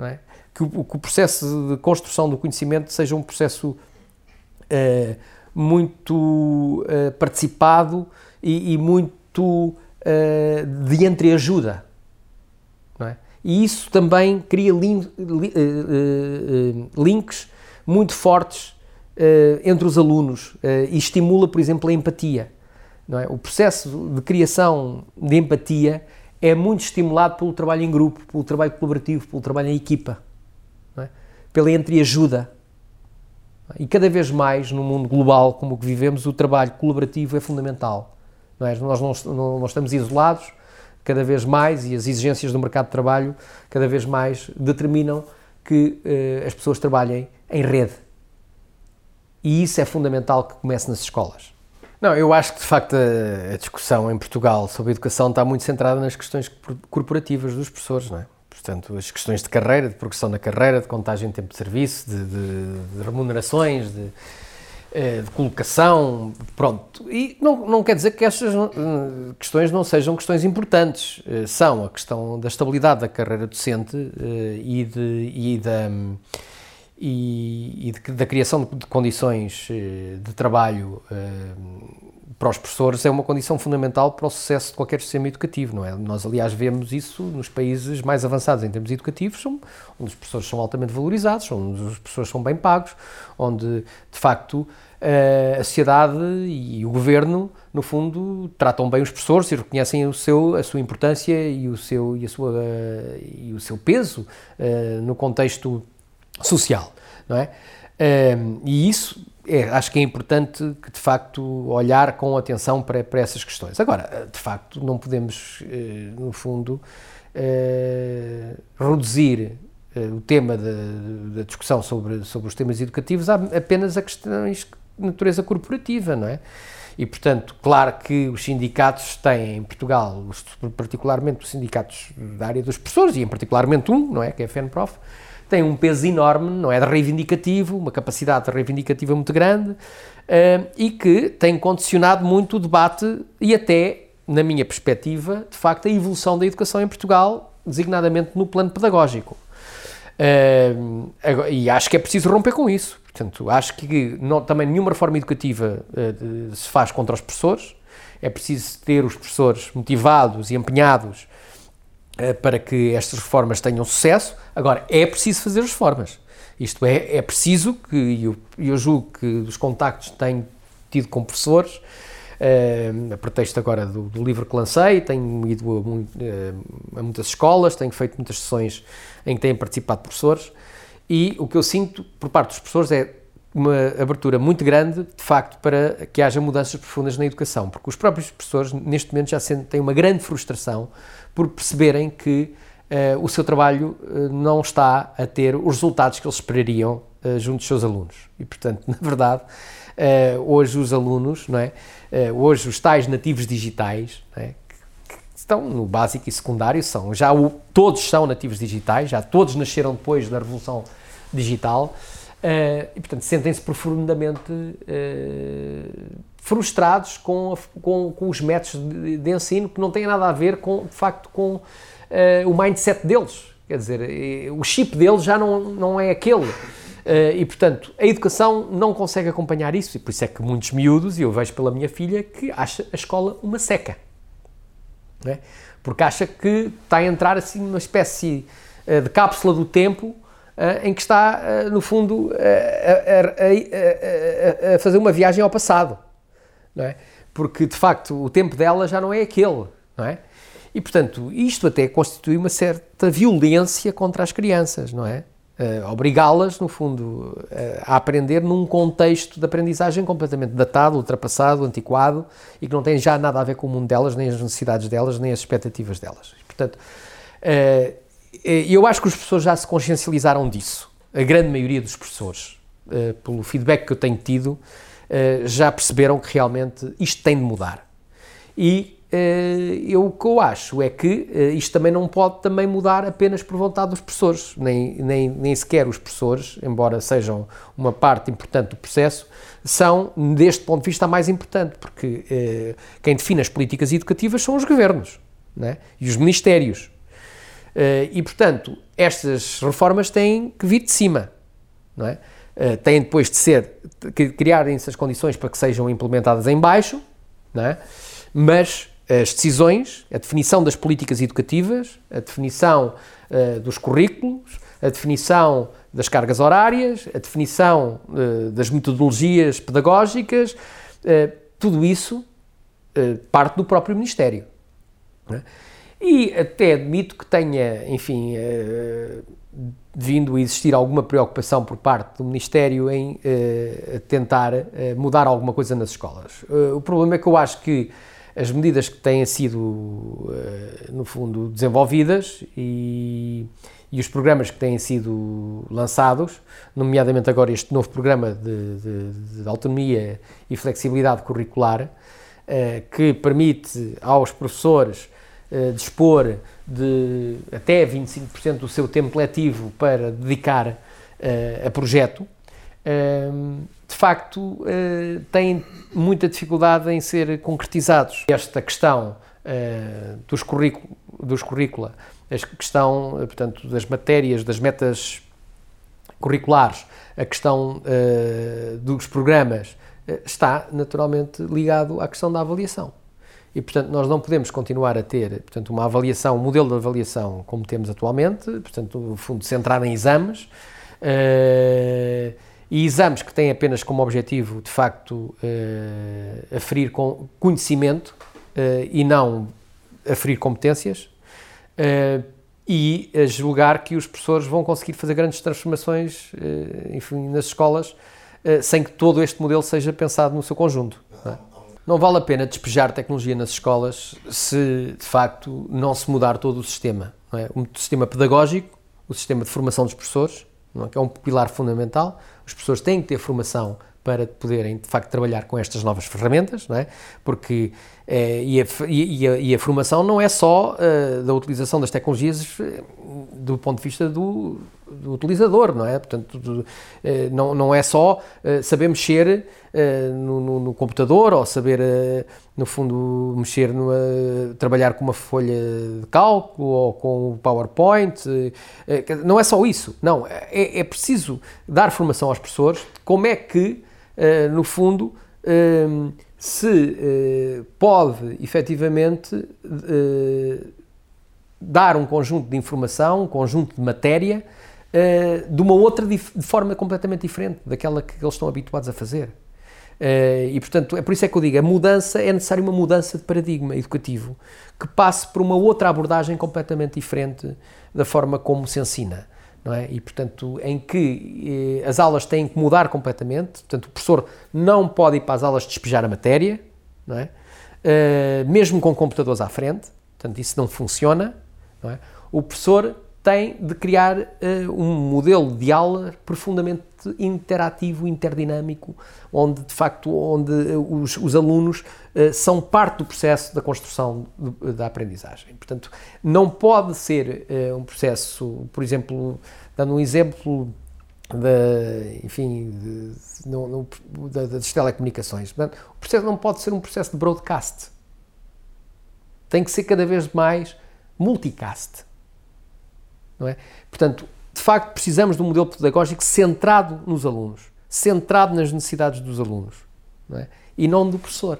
É? que o, que o processo de construção do conhecimento seja um processo uh, muito uh, participado e, e muito uh, de entreajuda. É? E isso também cria li, links muito fortes entre os alunos e estimula, por exemplo, a empatia. É? O processo de criação de empatia é muito estimulado pelo trabalho em grupo, pelo trabalho colaborativo, pelo trabalho em equipa pela entreajuda. E cada vez mais, no mundo global como o que vivemos, o trabalho colaborativo é fundamental. Não é? Nós não, não, não estamos isolados, cada vez mais, e as exigências do mercado de trabalho cada vez mais determinam que eh, as pessoas trabalhem em rede. E isso é fundamental que comece nas escolas. Não, eu acho que de facto a, discussão em Portugal sobre educação está muito centrada nas questões corporativas dos professores, não é? Portanto, as questões de carreira, de progressão na carreira, de contagem de tempo de serviço, de, de, de remunerações, de, de, colocação, pronto. E não, não quer dizer que estas eh, questões não sejam questões importantes. Eh, são a questão da estabilidade da carreira docente e, de, e, da, e, e de, da criação de condições de trabalho para os professores é uma condição fundamental para o sucesso de qualquer sistema educativo, não é? Nós, aliás, vemos isso nos países mais avançados em termos educativos, onde os professores são altamente valorizados, onde os professores são bem pagos, onde, de facto, a sociedade e o governo, no fundo, tratam bem os professores e reconhecem o seu, a sua importância e o seu, e a sua, e o seu peso uh, no contexto social, não é? E isso é, acho que é importante que, de facto, olhar com atenção para, para essas questões. Agora, de facto, não podemos, eh, no fundo, eh, reduzir eh, o tema da, discussão sobre, sobre os temas educativos apenas a questões de natureza corporativa, não é? E, portanto, claro que os sindicatos têm em Portugal, particularmente os sindicatos da área dos professores, e em particularmente um, não é? Que é a FENPROF, tem um peso enorme, não é? De reivindicativo, uma capacidade reivindicativa muito grande uh, e que tem condicionado muito o debate e até, na minha perspectiva, de facto, a evolução da educação em Portugal, designadamente no plano pedagógico. Uh, e acho que é preciso romper com isso. Portanto, acho que não, também nenhuma reforma educativa uh, se faz contra os professores. É preciso ter os professores motivados e empenhados eh, para que estas reformas tenham sucesso. Agora, é preciso fazer as reformas. Isto é, é preciso que, eu, eu julgo que dos contactos que tenho tido com professores, uh, a pretexto agora do, do, livro que lancei, tenho ido a, uh, a, muitas escolas, tenho feito muitas sessões em que têm participado professores, e o que eu sinto por parte dos professores é uma abertura muito grande, de facto, para que haja mudanças profundas na educação, porque os próprios professores, neste momento, já sentem uma grande frustração por perceberem que uh, o seu trabalho uh, não está a ter os resultados que eles esperariam uh, junto dos seus alunos. E, portanto, na verdade, hoje os alunos, não é? hoje os tais nativos digitais, é? que estão no básico e secundário, são já o, todos são nativos digitais, já todos nasceram depois da revolução digital, e, portanto, sentem-se profundamente frustrados com, a, com, com, os métodos de, de, ensino que não têm nada a ver, com, de facto, com uh, o mindset deles. Quer dizer, o chip deles já não, não é aquele. e, portanto, a educação não consegue acompanhar isso. E por isso é que muitos miúdos, e eu vejo pela minha filha, que acha a escola uma seca. É? Porque acha que está a entrar assim numa espécie de cápsula do tempo Uh, em que está, uh, no fundo, uh, a, a, a, fazer uma viagem ao passado, não é? Porque, de facto, o tempo dela já não é aquele, não é? E, portanto, isto até constitui uma certa violência contra as crianças, não é? Obrigá-las, no fundo, a aprender num contexto de aprendizagem completamente datado, ultrapassado, antiquado e que não tem já nada a ver com o mundo delas, nem as necessidades delas, nem as expectativas delas. Portanto, eh, eu acho que os professores já se consciencializaram disso. A grande maioria dos professores, eh, pelo feedback que eu tenho tido, eh, já perceberam que realmente isto tem de mudar. E eu, o que eu acho é que isto também não pode também mudar apenas por vontade dos professores, nem, nem, nem sequer os professores, embora sejam uma parte importante do processo, são, deste ponto de vista, a mais importante, porque quem define as políticas educativas são os governos é? e os ministérios. E, portanto, estas reformas têm que vir de cima, não é? Uh, têm depois de ser, criarem-se as condições para que sejam implementadas em baixo, é? mas as decisões, a definição das políticas educativas, a definição uh, dos currículos, a definição das cargas horárias, a definição uh, das metodologias pedagógicas, uh, tudo isso parte do próprio Ministério. É? E até admito que tenha, enfim, vindo a existir alguma preocupação por parte do Ministério em uh, tentar uh, mudar alguma coisa nas escolas. o problema é que eu acho que as medidas que têm sido, no fundo, desenvolvidas e, e, os programas que têm sido lançados, nomeadamente agora este novo programa de, de, de autonomia e flexibilidade curricular, que permite aos professores uh, dispor de até 25% do seu tempo letivo para dedicar uh, a projeto, uh, de facto uh, têm muita dificuldade em ser concretizados. Esta questão dos, currículo, dos currícula, a questão, portanto, das matérias, das metas curriculares, a questão uh, dos programas, uh, está naturalmente ligado à questão da avaliação. E, portanto, nós não podemos continuar a ter portanto, uma avaliação, um modelo de avaliação como temos atualmente, portanto, no fundo, centrado em exames, uh, e exames que têm apenas como objetivo, de facto, uh, aferir com conhecimento uh, e não aferir competências, e a julgar que os professores vão conseguir fazer grandes transformações enfim, nas escolas sem que todo este modelo seja pensado no seu conjunto. Não é? Não vale a pena despejar tecnologia nas escolas se, de facto, não se mudar todo o sistema. É? O sistema pedagógico, o sistema de formação dos professores, é? que é um pilar fundamental. Os professores têm que ter formação para poderem, de facto, trabalhar com estas novas ferramentas, não é? porque e, a, e, a, e, a, formação não é só uh, da utilização das tecnologias eh, do ponto de vista do, do utilizador, não é? Portanto, do, não, não é só saber mexer no, no, no, computador ou saber, no fundo, mexer, no, trabalhar com uma folha de cálculo ou com o PowerPoint. não é só isso, não. É, é preciso dar formação aos professores como é que, no fundo, se eh, pode efetivamente eh, dar um conjunto de informação, um conjunto de matéria, eh, de uma outra de forma completamente diferente daquela que eles estão habituados a fazer. e portanto, é por isso é que eu digo, a mudança, é necessária uma mudança de paradigma educativo que passe por uma outra abordagem completamente diferente da forma como se ensina não é? E, portanto, em que eh, as aulas têm que mudar completamente, portanto, o professor não pode ir para as aulas despejar a matéria, não é? Uh, mesmo com computadores à frente, portanto, isso não funciona, não é? O professor tem de criar uh, um modelo de aula profundamente interativo, interdinâmico, onde de facto onde os, os alunos uh, são parte do processo da construção de, da aprendizagem. Portanto, não pode ser uh, um processo, por exemplo, dando um exemplo da, enfim, de, no, no, das telecomunicações. Portanto, o processo não pode ser um processo de broadcast. Tem que ser cada vez mais multicast não é? Portanto, de facto, precisamos de um modelo pedagógico centrado nos alunos, centrado nas necessidades dos alunos, não é? e não do professor.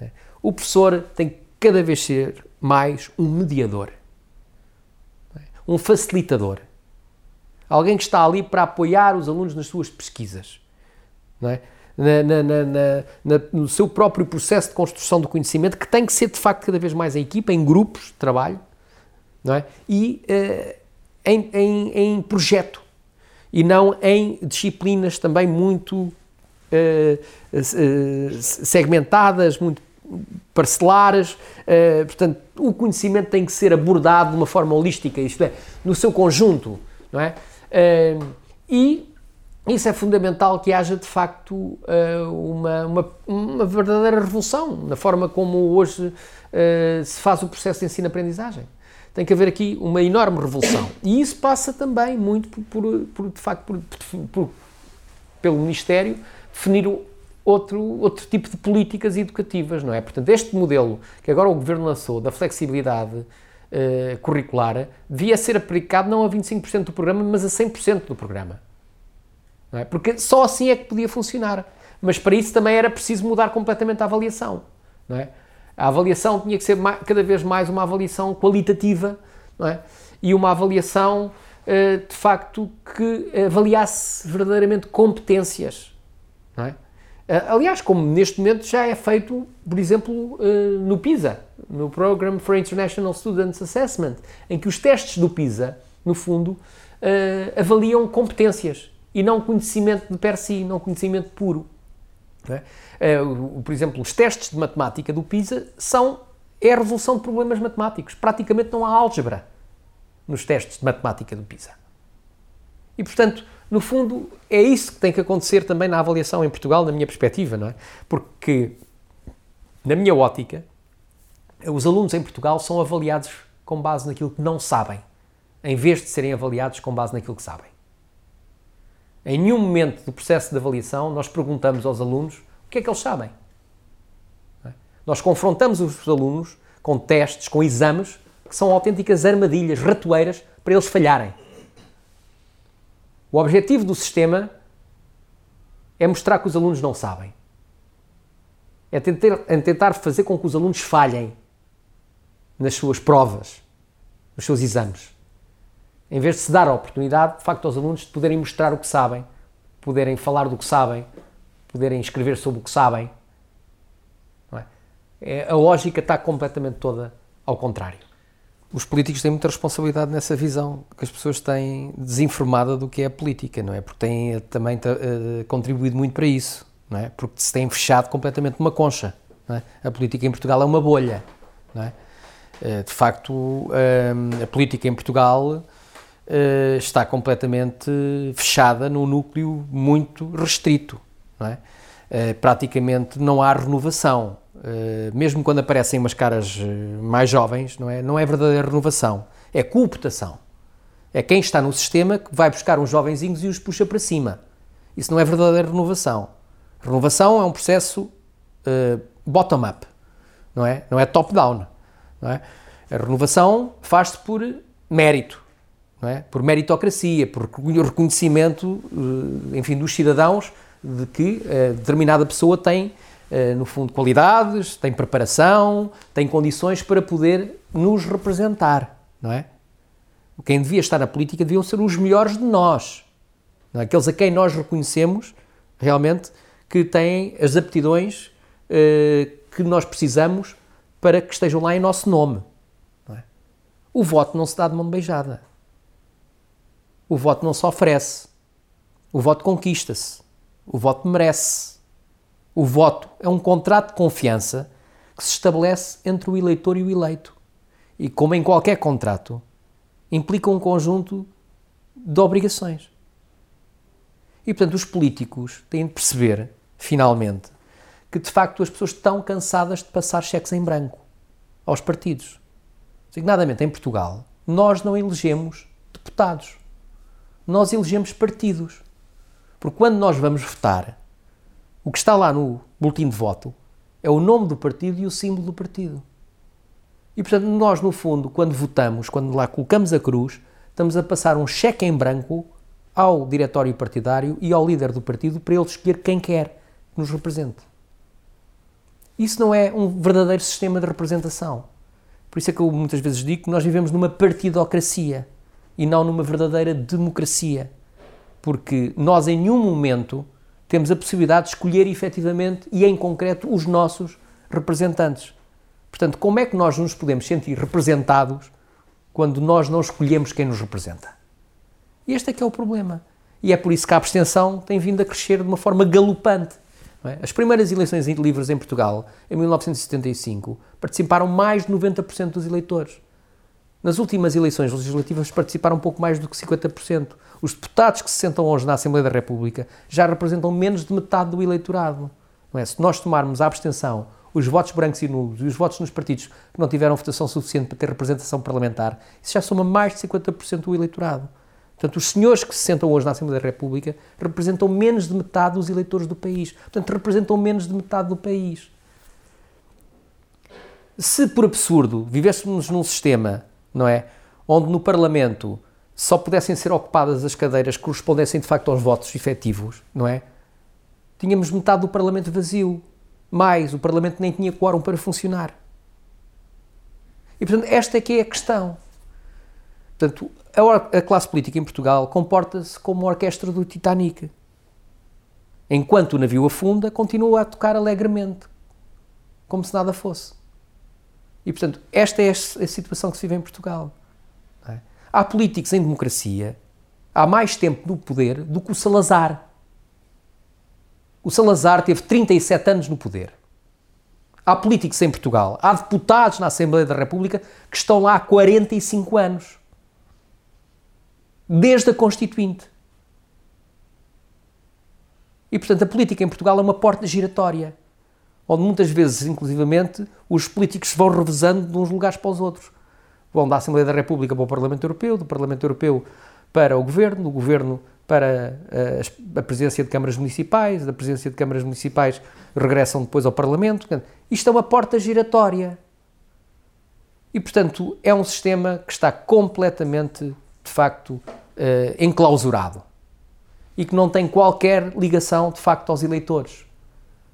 Não é? O professor tem que cada vez ser mais um mediador, é? um facilitador, alguém que está ali para apoiar os alunos nas suas pesquisas, não é? Na, na, na, no seu próprio processo de construção do conhecimento, que tem que ser de facto cada vez mais em equipa, em grupos de trabalho, não é? E uh, em, em, em projeto e não em disciplinas também muito uh, uh, segmentadas, muito parcelares. Uh, portanto, o conhecimento tem que ser abordado de uma forma holística, isto é, no seu conjunto, não é? e isso é fundamental que haja de facto uma, uma, uma, verdadeira revolução na forma como hoje se faz o processo de ensino-aprendizagem tem que haver aqui uma enorme revolução. E isso passa também muito por, por, por de facto, por, pelo Ministério definir outro, outro tipo de políticas educativas, não é? Portanto, este modelo que agora o Governo lançou da flexibilidade uh, curricular devia ser aplicado não a 25% do programa, mas a 100% do programa. É? Porque só assim é que podia funcionar. Mas para isso também era preciso mudar completamente a avaliação. Não é? A avaliação tinha que ser cada vez mais uma avaliação qualitativa não é? e uma avaliação eh, de facto que avaliasse verdadeiramente competências. Não é? Eh, aliás, como neste momento já é feito, por exemplo, eh, no PISA, no Program for International Students Assessment, em que os testes do PISA, no fundo, avaliam competências e não conhecimento de per si, não conhecimento puro. É? Eh, por exemplo, os testes de matemática do PISA são é a resolução de problemas matemáticos. Praticamente não há álgebra nos testes de matemática do PISA. E, portanto, no fundo, é isso que tem que acontecer também na avaliação em Portugal, na minha perspectiva, não é? Porque, na minha ótica, os alunos em Portugal são avaliados com base naquilo que não sabem, em vez de serem avaliados com base naquilo que sabem. Em nenhum momento do processo de avaliação nós perguntamos aos alunos que é que eles sabem. É? Nós confrontamos os alunos com testes, com exames, que são autênticas armadilhas, ratoeiras, para eles falharem. O objetivo do sistema é mostrar que os alunos não sabem. É tentar, é tentar fazer com que os alunos falhem nas suas provas, nos seus exames. Em vez de se dar a oportunidade, de facto, aos alunos de poderem mostrar o que sabem, poderem falar do que sabem, poderem escrever sobre o que sabem. É? É, a lógica está completamente toda ao contrário. Os políticos têm muita responsabilidade nessa visão que as pessoas têm desinformada do que é a política, não é? Porque têm eh, também uh, contribuído muito para isso, não é? Porque se têm fechado completamente numa concha. É? A política em Portugal é uma bolha, não é? Uh, de facto, a política em Portugal está completamente fechada num núcleo muito restrito, não é? praticamente não há renovação. Eh, mesmo quando aparecem umas caras eh, mais jovens, não é, não é verdadeira renovação, é cooptação. É quem está no sistema que vai buscar uns jovenzinhos e os puxa para cima. Isso não é verdadeira renovação. Renovação é um processo uh, bottom-up, não é? Não é top-down. É? A renovação faz-se por mérito, não é? por meritocracia, por reconhecimento, enfim, dos cidadãos de que uh, determinada pessoa tem eh, no fundo, qualidades, tem preparação, tem condições para poder nos representar, não é? Quem devia estar na política deviam ser os melhores de nós, é? aqueles a quem nós reconhecemos realmente que têm as aptidões uh, que nós precisamos para que estejam lá em nosso nome. É? O voto não se dá de mão beijada. O voto não se oferece. O voto conquista-se. O voto merece. O voto é um contrato de confiança que se estabelece entre o eleitor e o eleito. E, como em qualquer contrato, implica um conjunto de obrigações. E, portanto, os políticos têm de perceber, finalmente, que de facto as pessoas estão cansadas de passar cheques em branco aos partidos. Designadamente em Portugal, nós não elegemos deputados. Nós elegemos partidos. Porque quando nós vamos votar, o que está lá no boletim de voto é o nome do partido e o símbolo do partido. E, portanto, nós, no fundo, quando votamos, quando lá colocamos a cruz, estamos a passar um cheque em branco ao diretório partidário e ao líder do partido para ele escolher quem quer que nos represente. Isso não é um verdadeiro sistema de representação. Por isso é que eu muitas vezes digo que nós vivemos numa partidocracia e não numa verdadeira democracia. Porque nós, em nenhum momento, temos a possibilidade de escolher efetivamente e em concreto os nossos representantes. Portanto, como é que nós nos podemos sentir representados quando nós não escolhemos quem nos representa? Este é que é o problema. E é por isso que a abstenção tem vindo a crescer de uma forma galopante. É? As primeiras eleições livres em Portugal, em 1975, participaram mais de 90% dos eleitores. Nas últimas eleições legislativas participaram pouco mais do que 50%. Os deputados que se sentam hoje na Assembleia da República já representam menos de metade do eleitorado. Não é? Se nós tomarmos a abstenção, os votos brancos e nulos e os votos nos partidos que não tiveram votação suficiente para ter representação parlamentar, isso já soma mais de 50% do eleitorado. Portanto, os senhores que se sentam hoje na Assembleia da República representam menos de metade dos eleitores do país. Portanto, representam menos de metade do país. Se, por absurdo, vivêssemos num sistema não é? Onde no Parlamento só pudessem ser ocupadas as cadeiras que correspondessem de facto aos votos efetivos, não é? Tínhamos metade do Parlamento vazio. Mais, o Parlamento nem tinha quórum para funcionar. E portanto, esta é que é a questão. Portanto, a, a classe política em Portugal comporta-se como a orquestra do Titanic. Enquanto o navio afunda, continua a tocar alegremente, como se nada fosse. E, portanto, esta é a situação que se vive em Portugal. É? Há políticos em democracia há mais tempo no poder do que o Salazar. O Salazar teve 37 anos no poder. Há políticos em Portugal, há deputados na Assembleia da República que estão lá há 45 anos. Desde a Constituinte. E, portanto, a política em Portugal é uma porta giratória onde muitas vezes, inclusivamente, os políticos vão revezando de uns lugares para os outros. Vão da Assembleia da República para o Parlamento Europeu, do Parlamento Europeu para o Governo, do Governo para a, eh, a presidência de câmaras municipais, da presidência de câmaras municipais regressam depois ao Parlamento. Isto é uma porta giratória. E, portanto, é um sistema que está completamente, de facto, uh, enclausurado. e que não tem qualquer ligação de facto aos eleitores.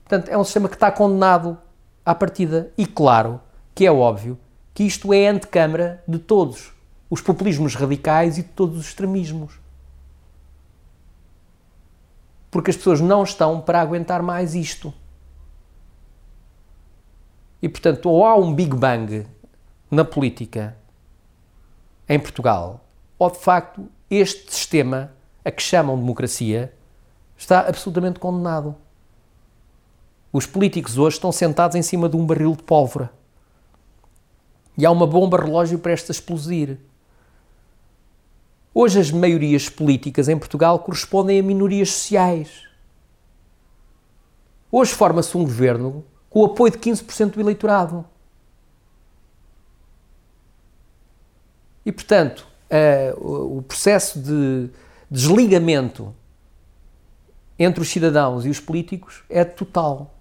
Portanto, é um sistema que está condenado à partida. E claro que é óbvio que isto é antecâmara de todos os populismos radicais e de todos os extremismos. Porque as pessoas não estão para aguentar mais isto. E portanto, ou há um Big Bang na política em Portugal, ou de facto este sistema, a que chamam democracia, está absolutamente condenado. Os políticos hoje estão sentados em cima de um barril de pólvora. E há uma bomba relógio prestes a explodir. Hoje as maiorias políticas em Portugal correspondem a minorias sociais. Hoje forma-se um governo com o apoio de 15% do eleitorado. E, portanto, uh, o processo de desligamento entre os cidadãos e os políticos é total,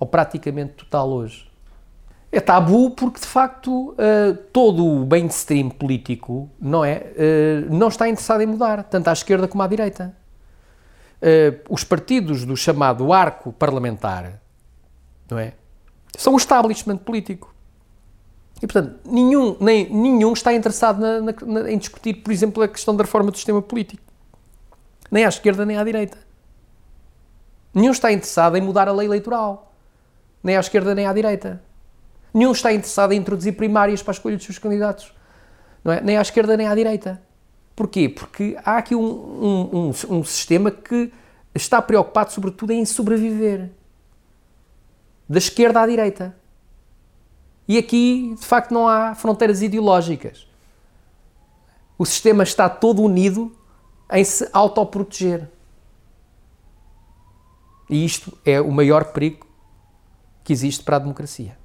ou praticamente total hoje. É tabu porque, de facto, uh, todo o mainstream político não, é, uh, não está interessado em mudar, tanto à esquerda como à direita. os partidos do chamado arco parlamentar não é? são o establishment político. E, portanto, nenhum, nem, nenhum está interessado na, na, na, em discutir, por exemplo, a questão da reforma do sistema político. Nem à esquerda, nem à direita. Nenhum está interessado em mudar a lei eleitoral. Nem à esquerda, nem à direita. Nenhum está interessado em introduzir primárias para a escolha dos seus candidatos. Não é? Nem à esquerda, nem à direita. Porquê? Porque há aqui um, um, um, um sistema que está preocupado, sobretudo, em sobreviver. Da esquerda à direita. E aqui, de facto, não há fronteiras ideológicas. O sistema está todo unido em se autoproteger. E isto é o maior perigo que existe para a democracia.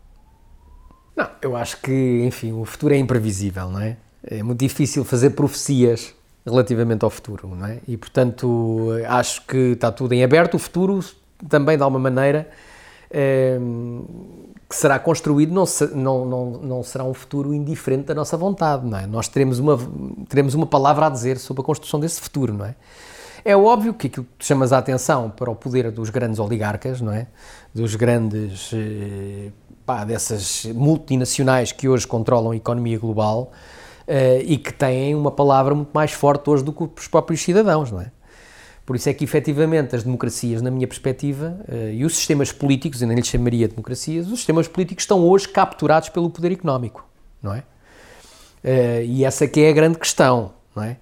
Não, eu acho que, enfim, o futuro é imprevisível, não é? É muito difícil fazer profecias relativamente ao futuro, não é? E, portanto, acho que está tudo em aberto. O futuro também, de alguma maneira, é, que será construído não, não, não, não será um futuro indiferente da nossa vontade, não é? Nós teremos uma, teremos uma palavra a dizer sobre a construção desse futuro, não é? É óbvio que aquilo que chamas a atenção para o poder dos grandes oligarcas, não é? Dos grandes, eh, pá, dessas multinacionais que hoje controlam a economia global uh, e que têm uma palavra muito mais forte hoje do que os próprios cidadãos, não é? Por isso é que, efetivamente, as democracias, na minha perspectiva, uh, e os sistemas políticos, eu nem lhes chamaria democracias, os sistemas políticos estão hoje capturados pelo poder económico, não é? E essa que é a grande questão, não é?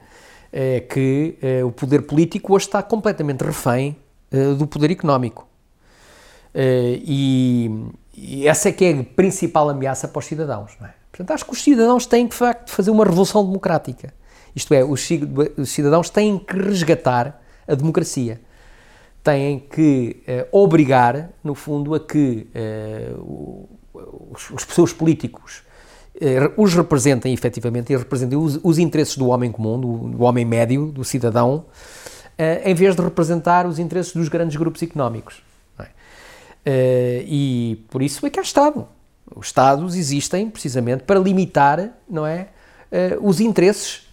É que uh, o poder político hoje está completamente refém do poder económico. E, e, essa é que é a principal ameaça para os cidadãos, é? Portanto, acho que os cidadãos têm, de facto, fazer uma revolução democrática. Isto é, os cidadãos têm que resgatar a democracia. Têm que uh, obrigar, no fundo, a que uh, os, os seus políticos os representem efetivamente e representem os, os interesses do homem comum, do, do homem médio, do cidadão, em vez de representar os interesses dos grandes grupos económicos. É? e por isso é que há Estado. Os Estados existem precisamente para limitar não é, os interesses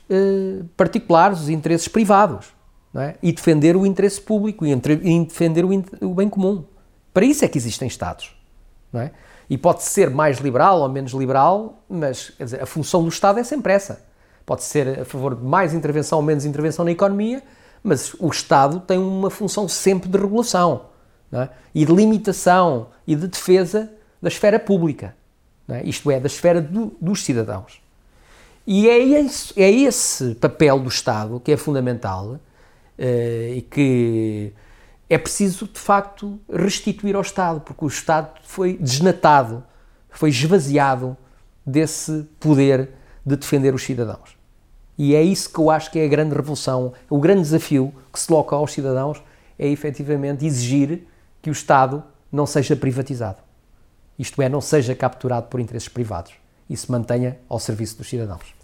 particulares, os interesses privados é? e defender o interesse público e, defender o, o, bem comum. Para isso é que existem Estados. Não é? E pode ser mais liberal ou menos liberal, mas dizer, a função do Estado é sempre essa. Pode ser a favor de mais intervenção ou menos intervenção na economia, mas o Estado tem uma função sempre de regulação é? e de limitação e de defesa da esfera pública, é? isto é, da esfera do, dos cidadãos. E é esse, é esse papel do Estado que é fundamental uh, e que é preciso, de facto, restituir ao Estado, porque o Estado foi desnatado, foi esvaziado desse poder de defender os cidadãos. E é isso que eu acho que é a grande revolução, o grande desafio que se coloca aos cidadãos é efetivamente exigir que o Estado não seja privatizado. Isto é, não seja capturado por interesses privados e se mantenha ao serviço dos cidadãos.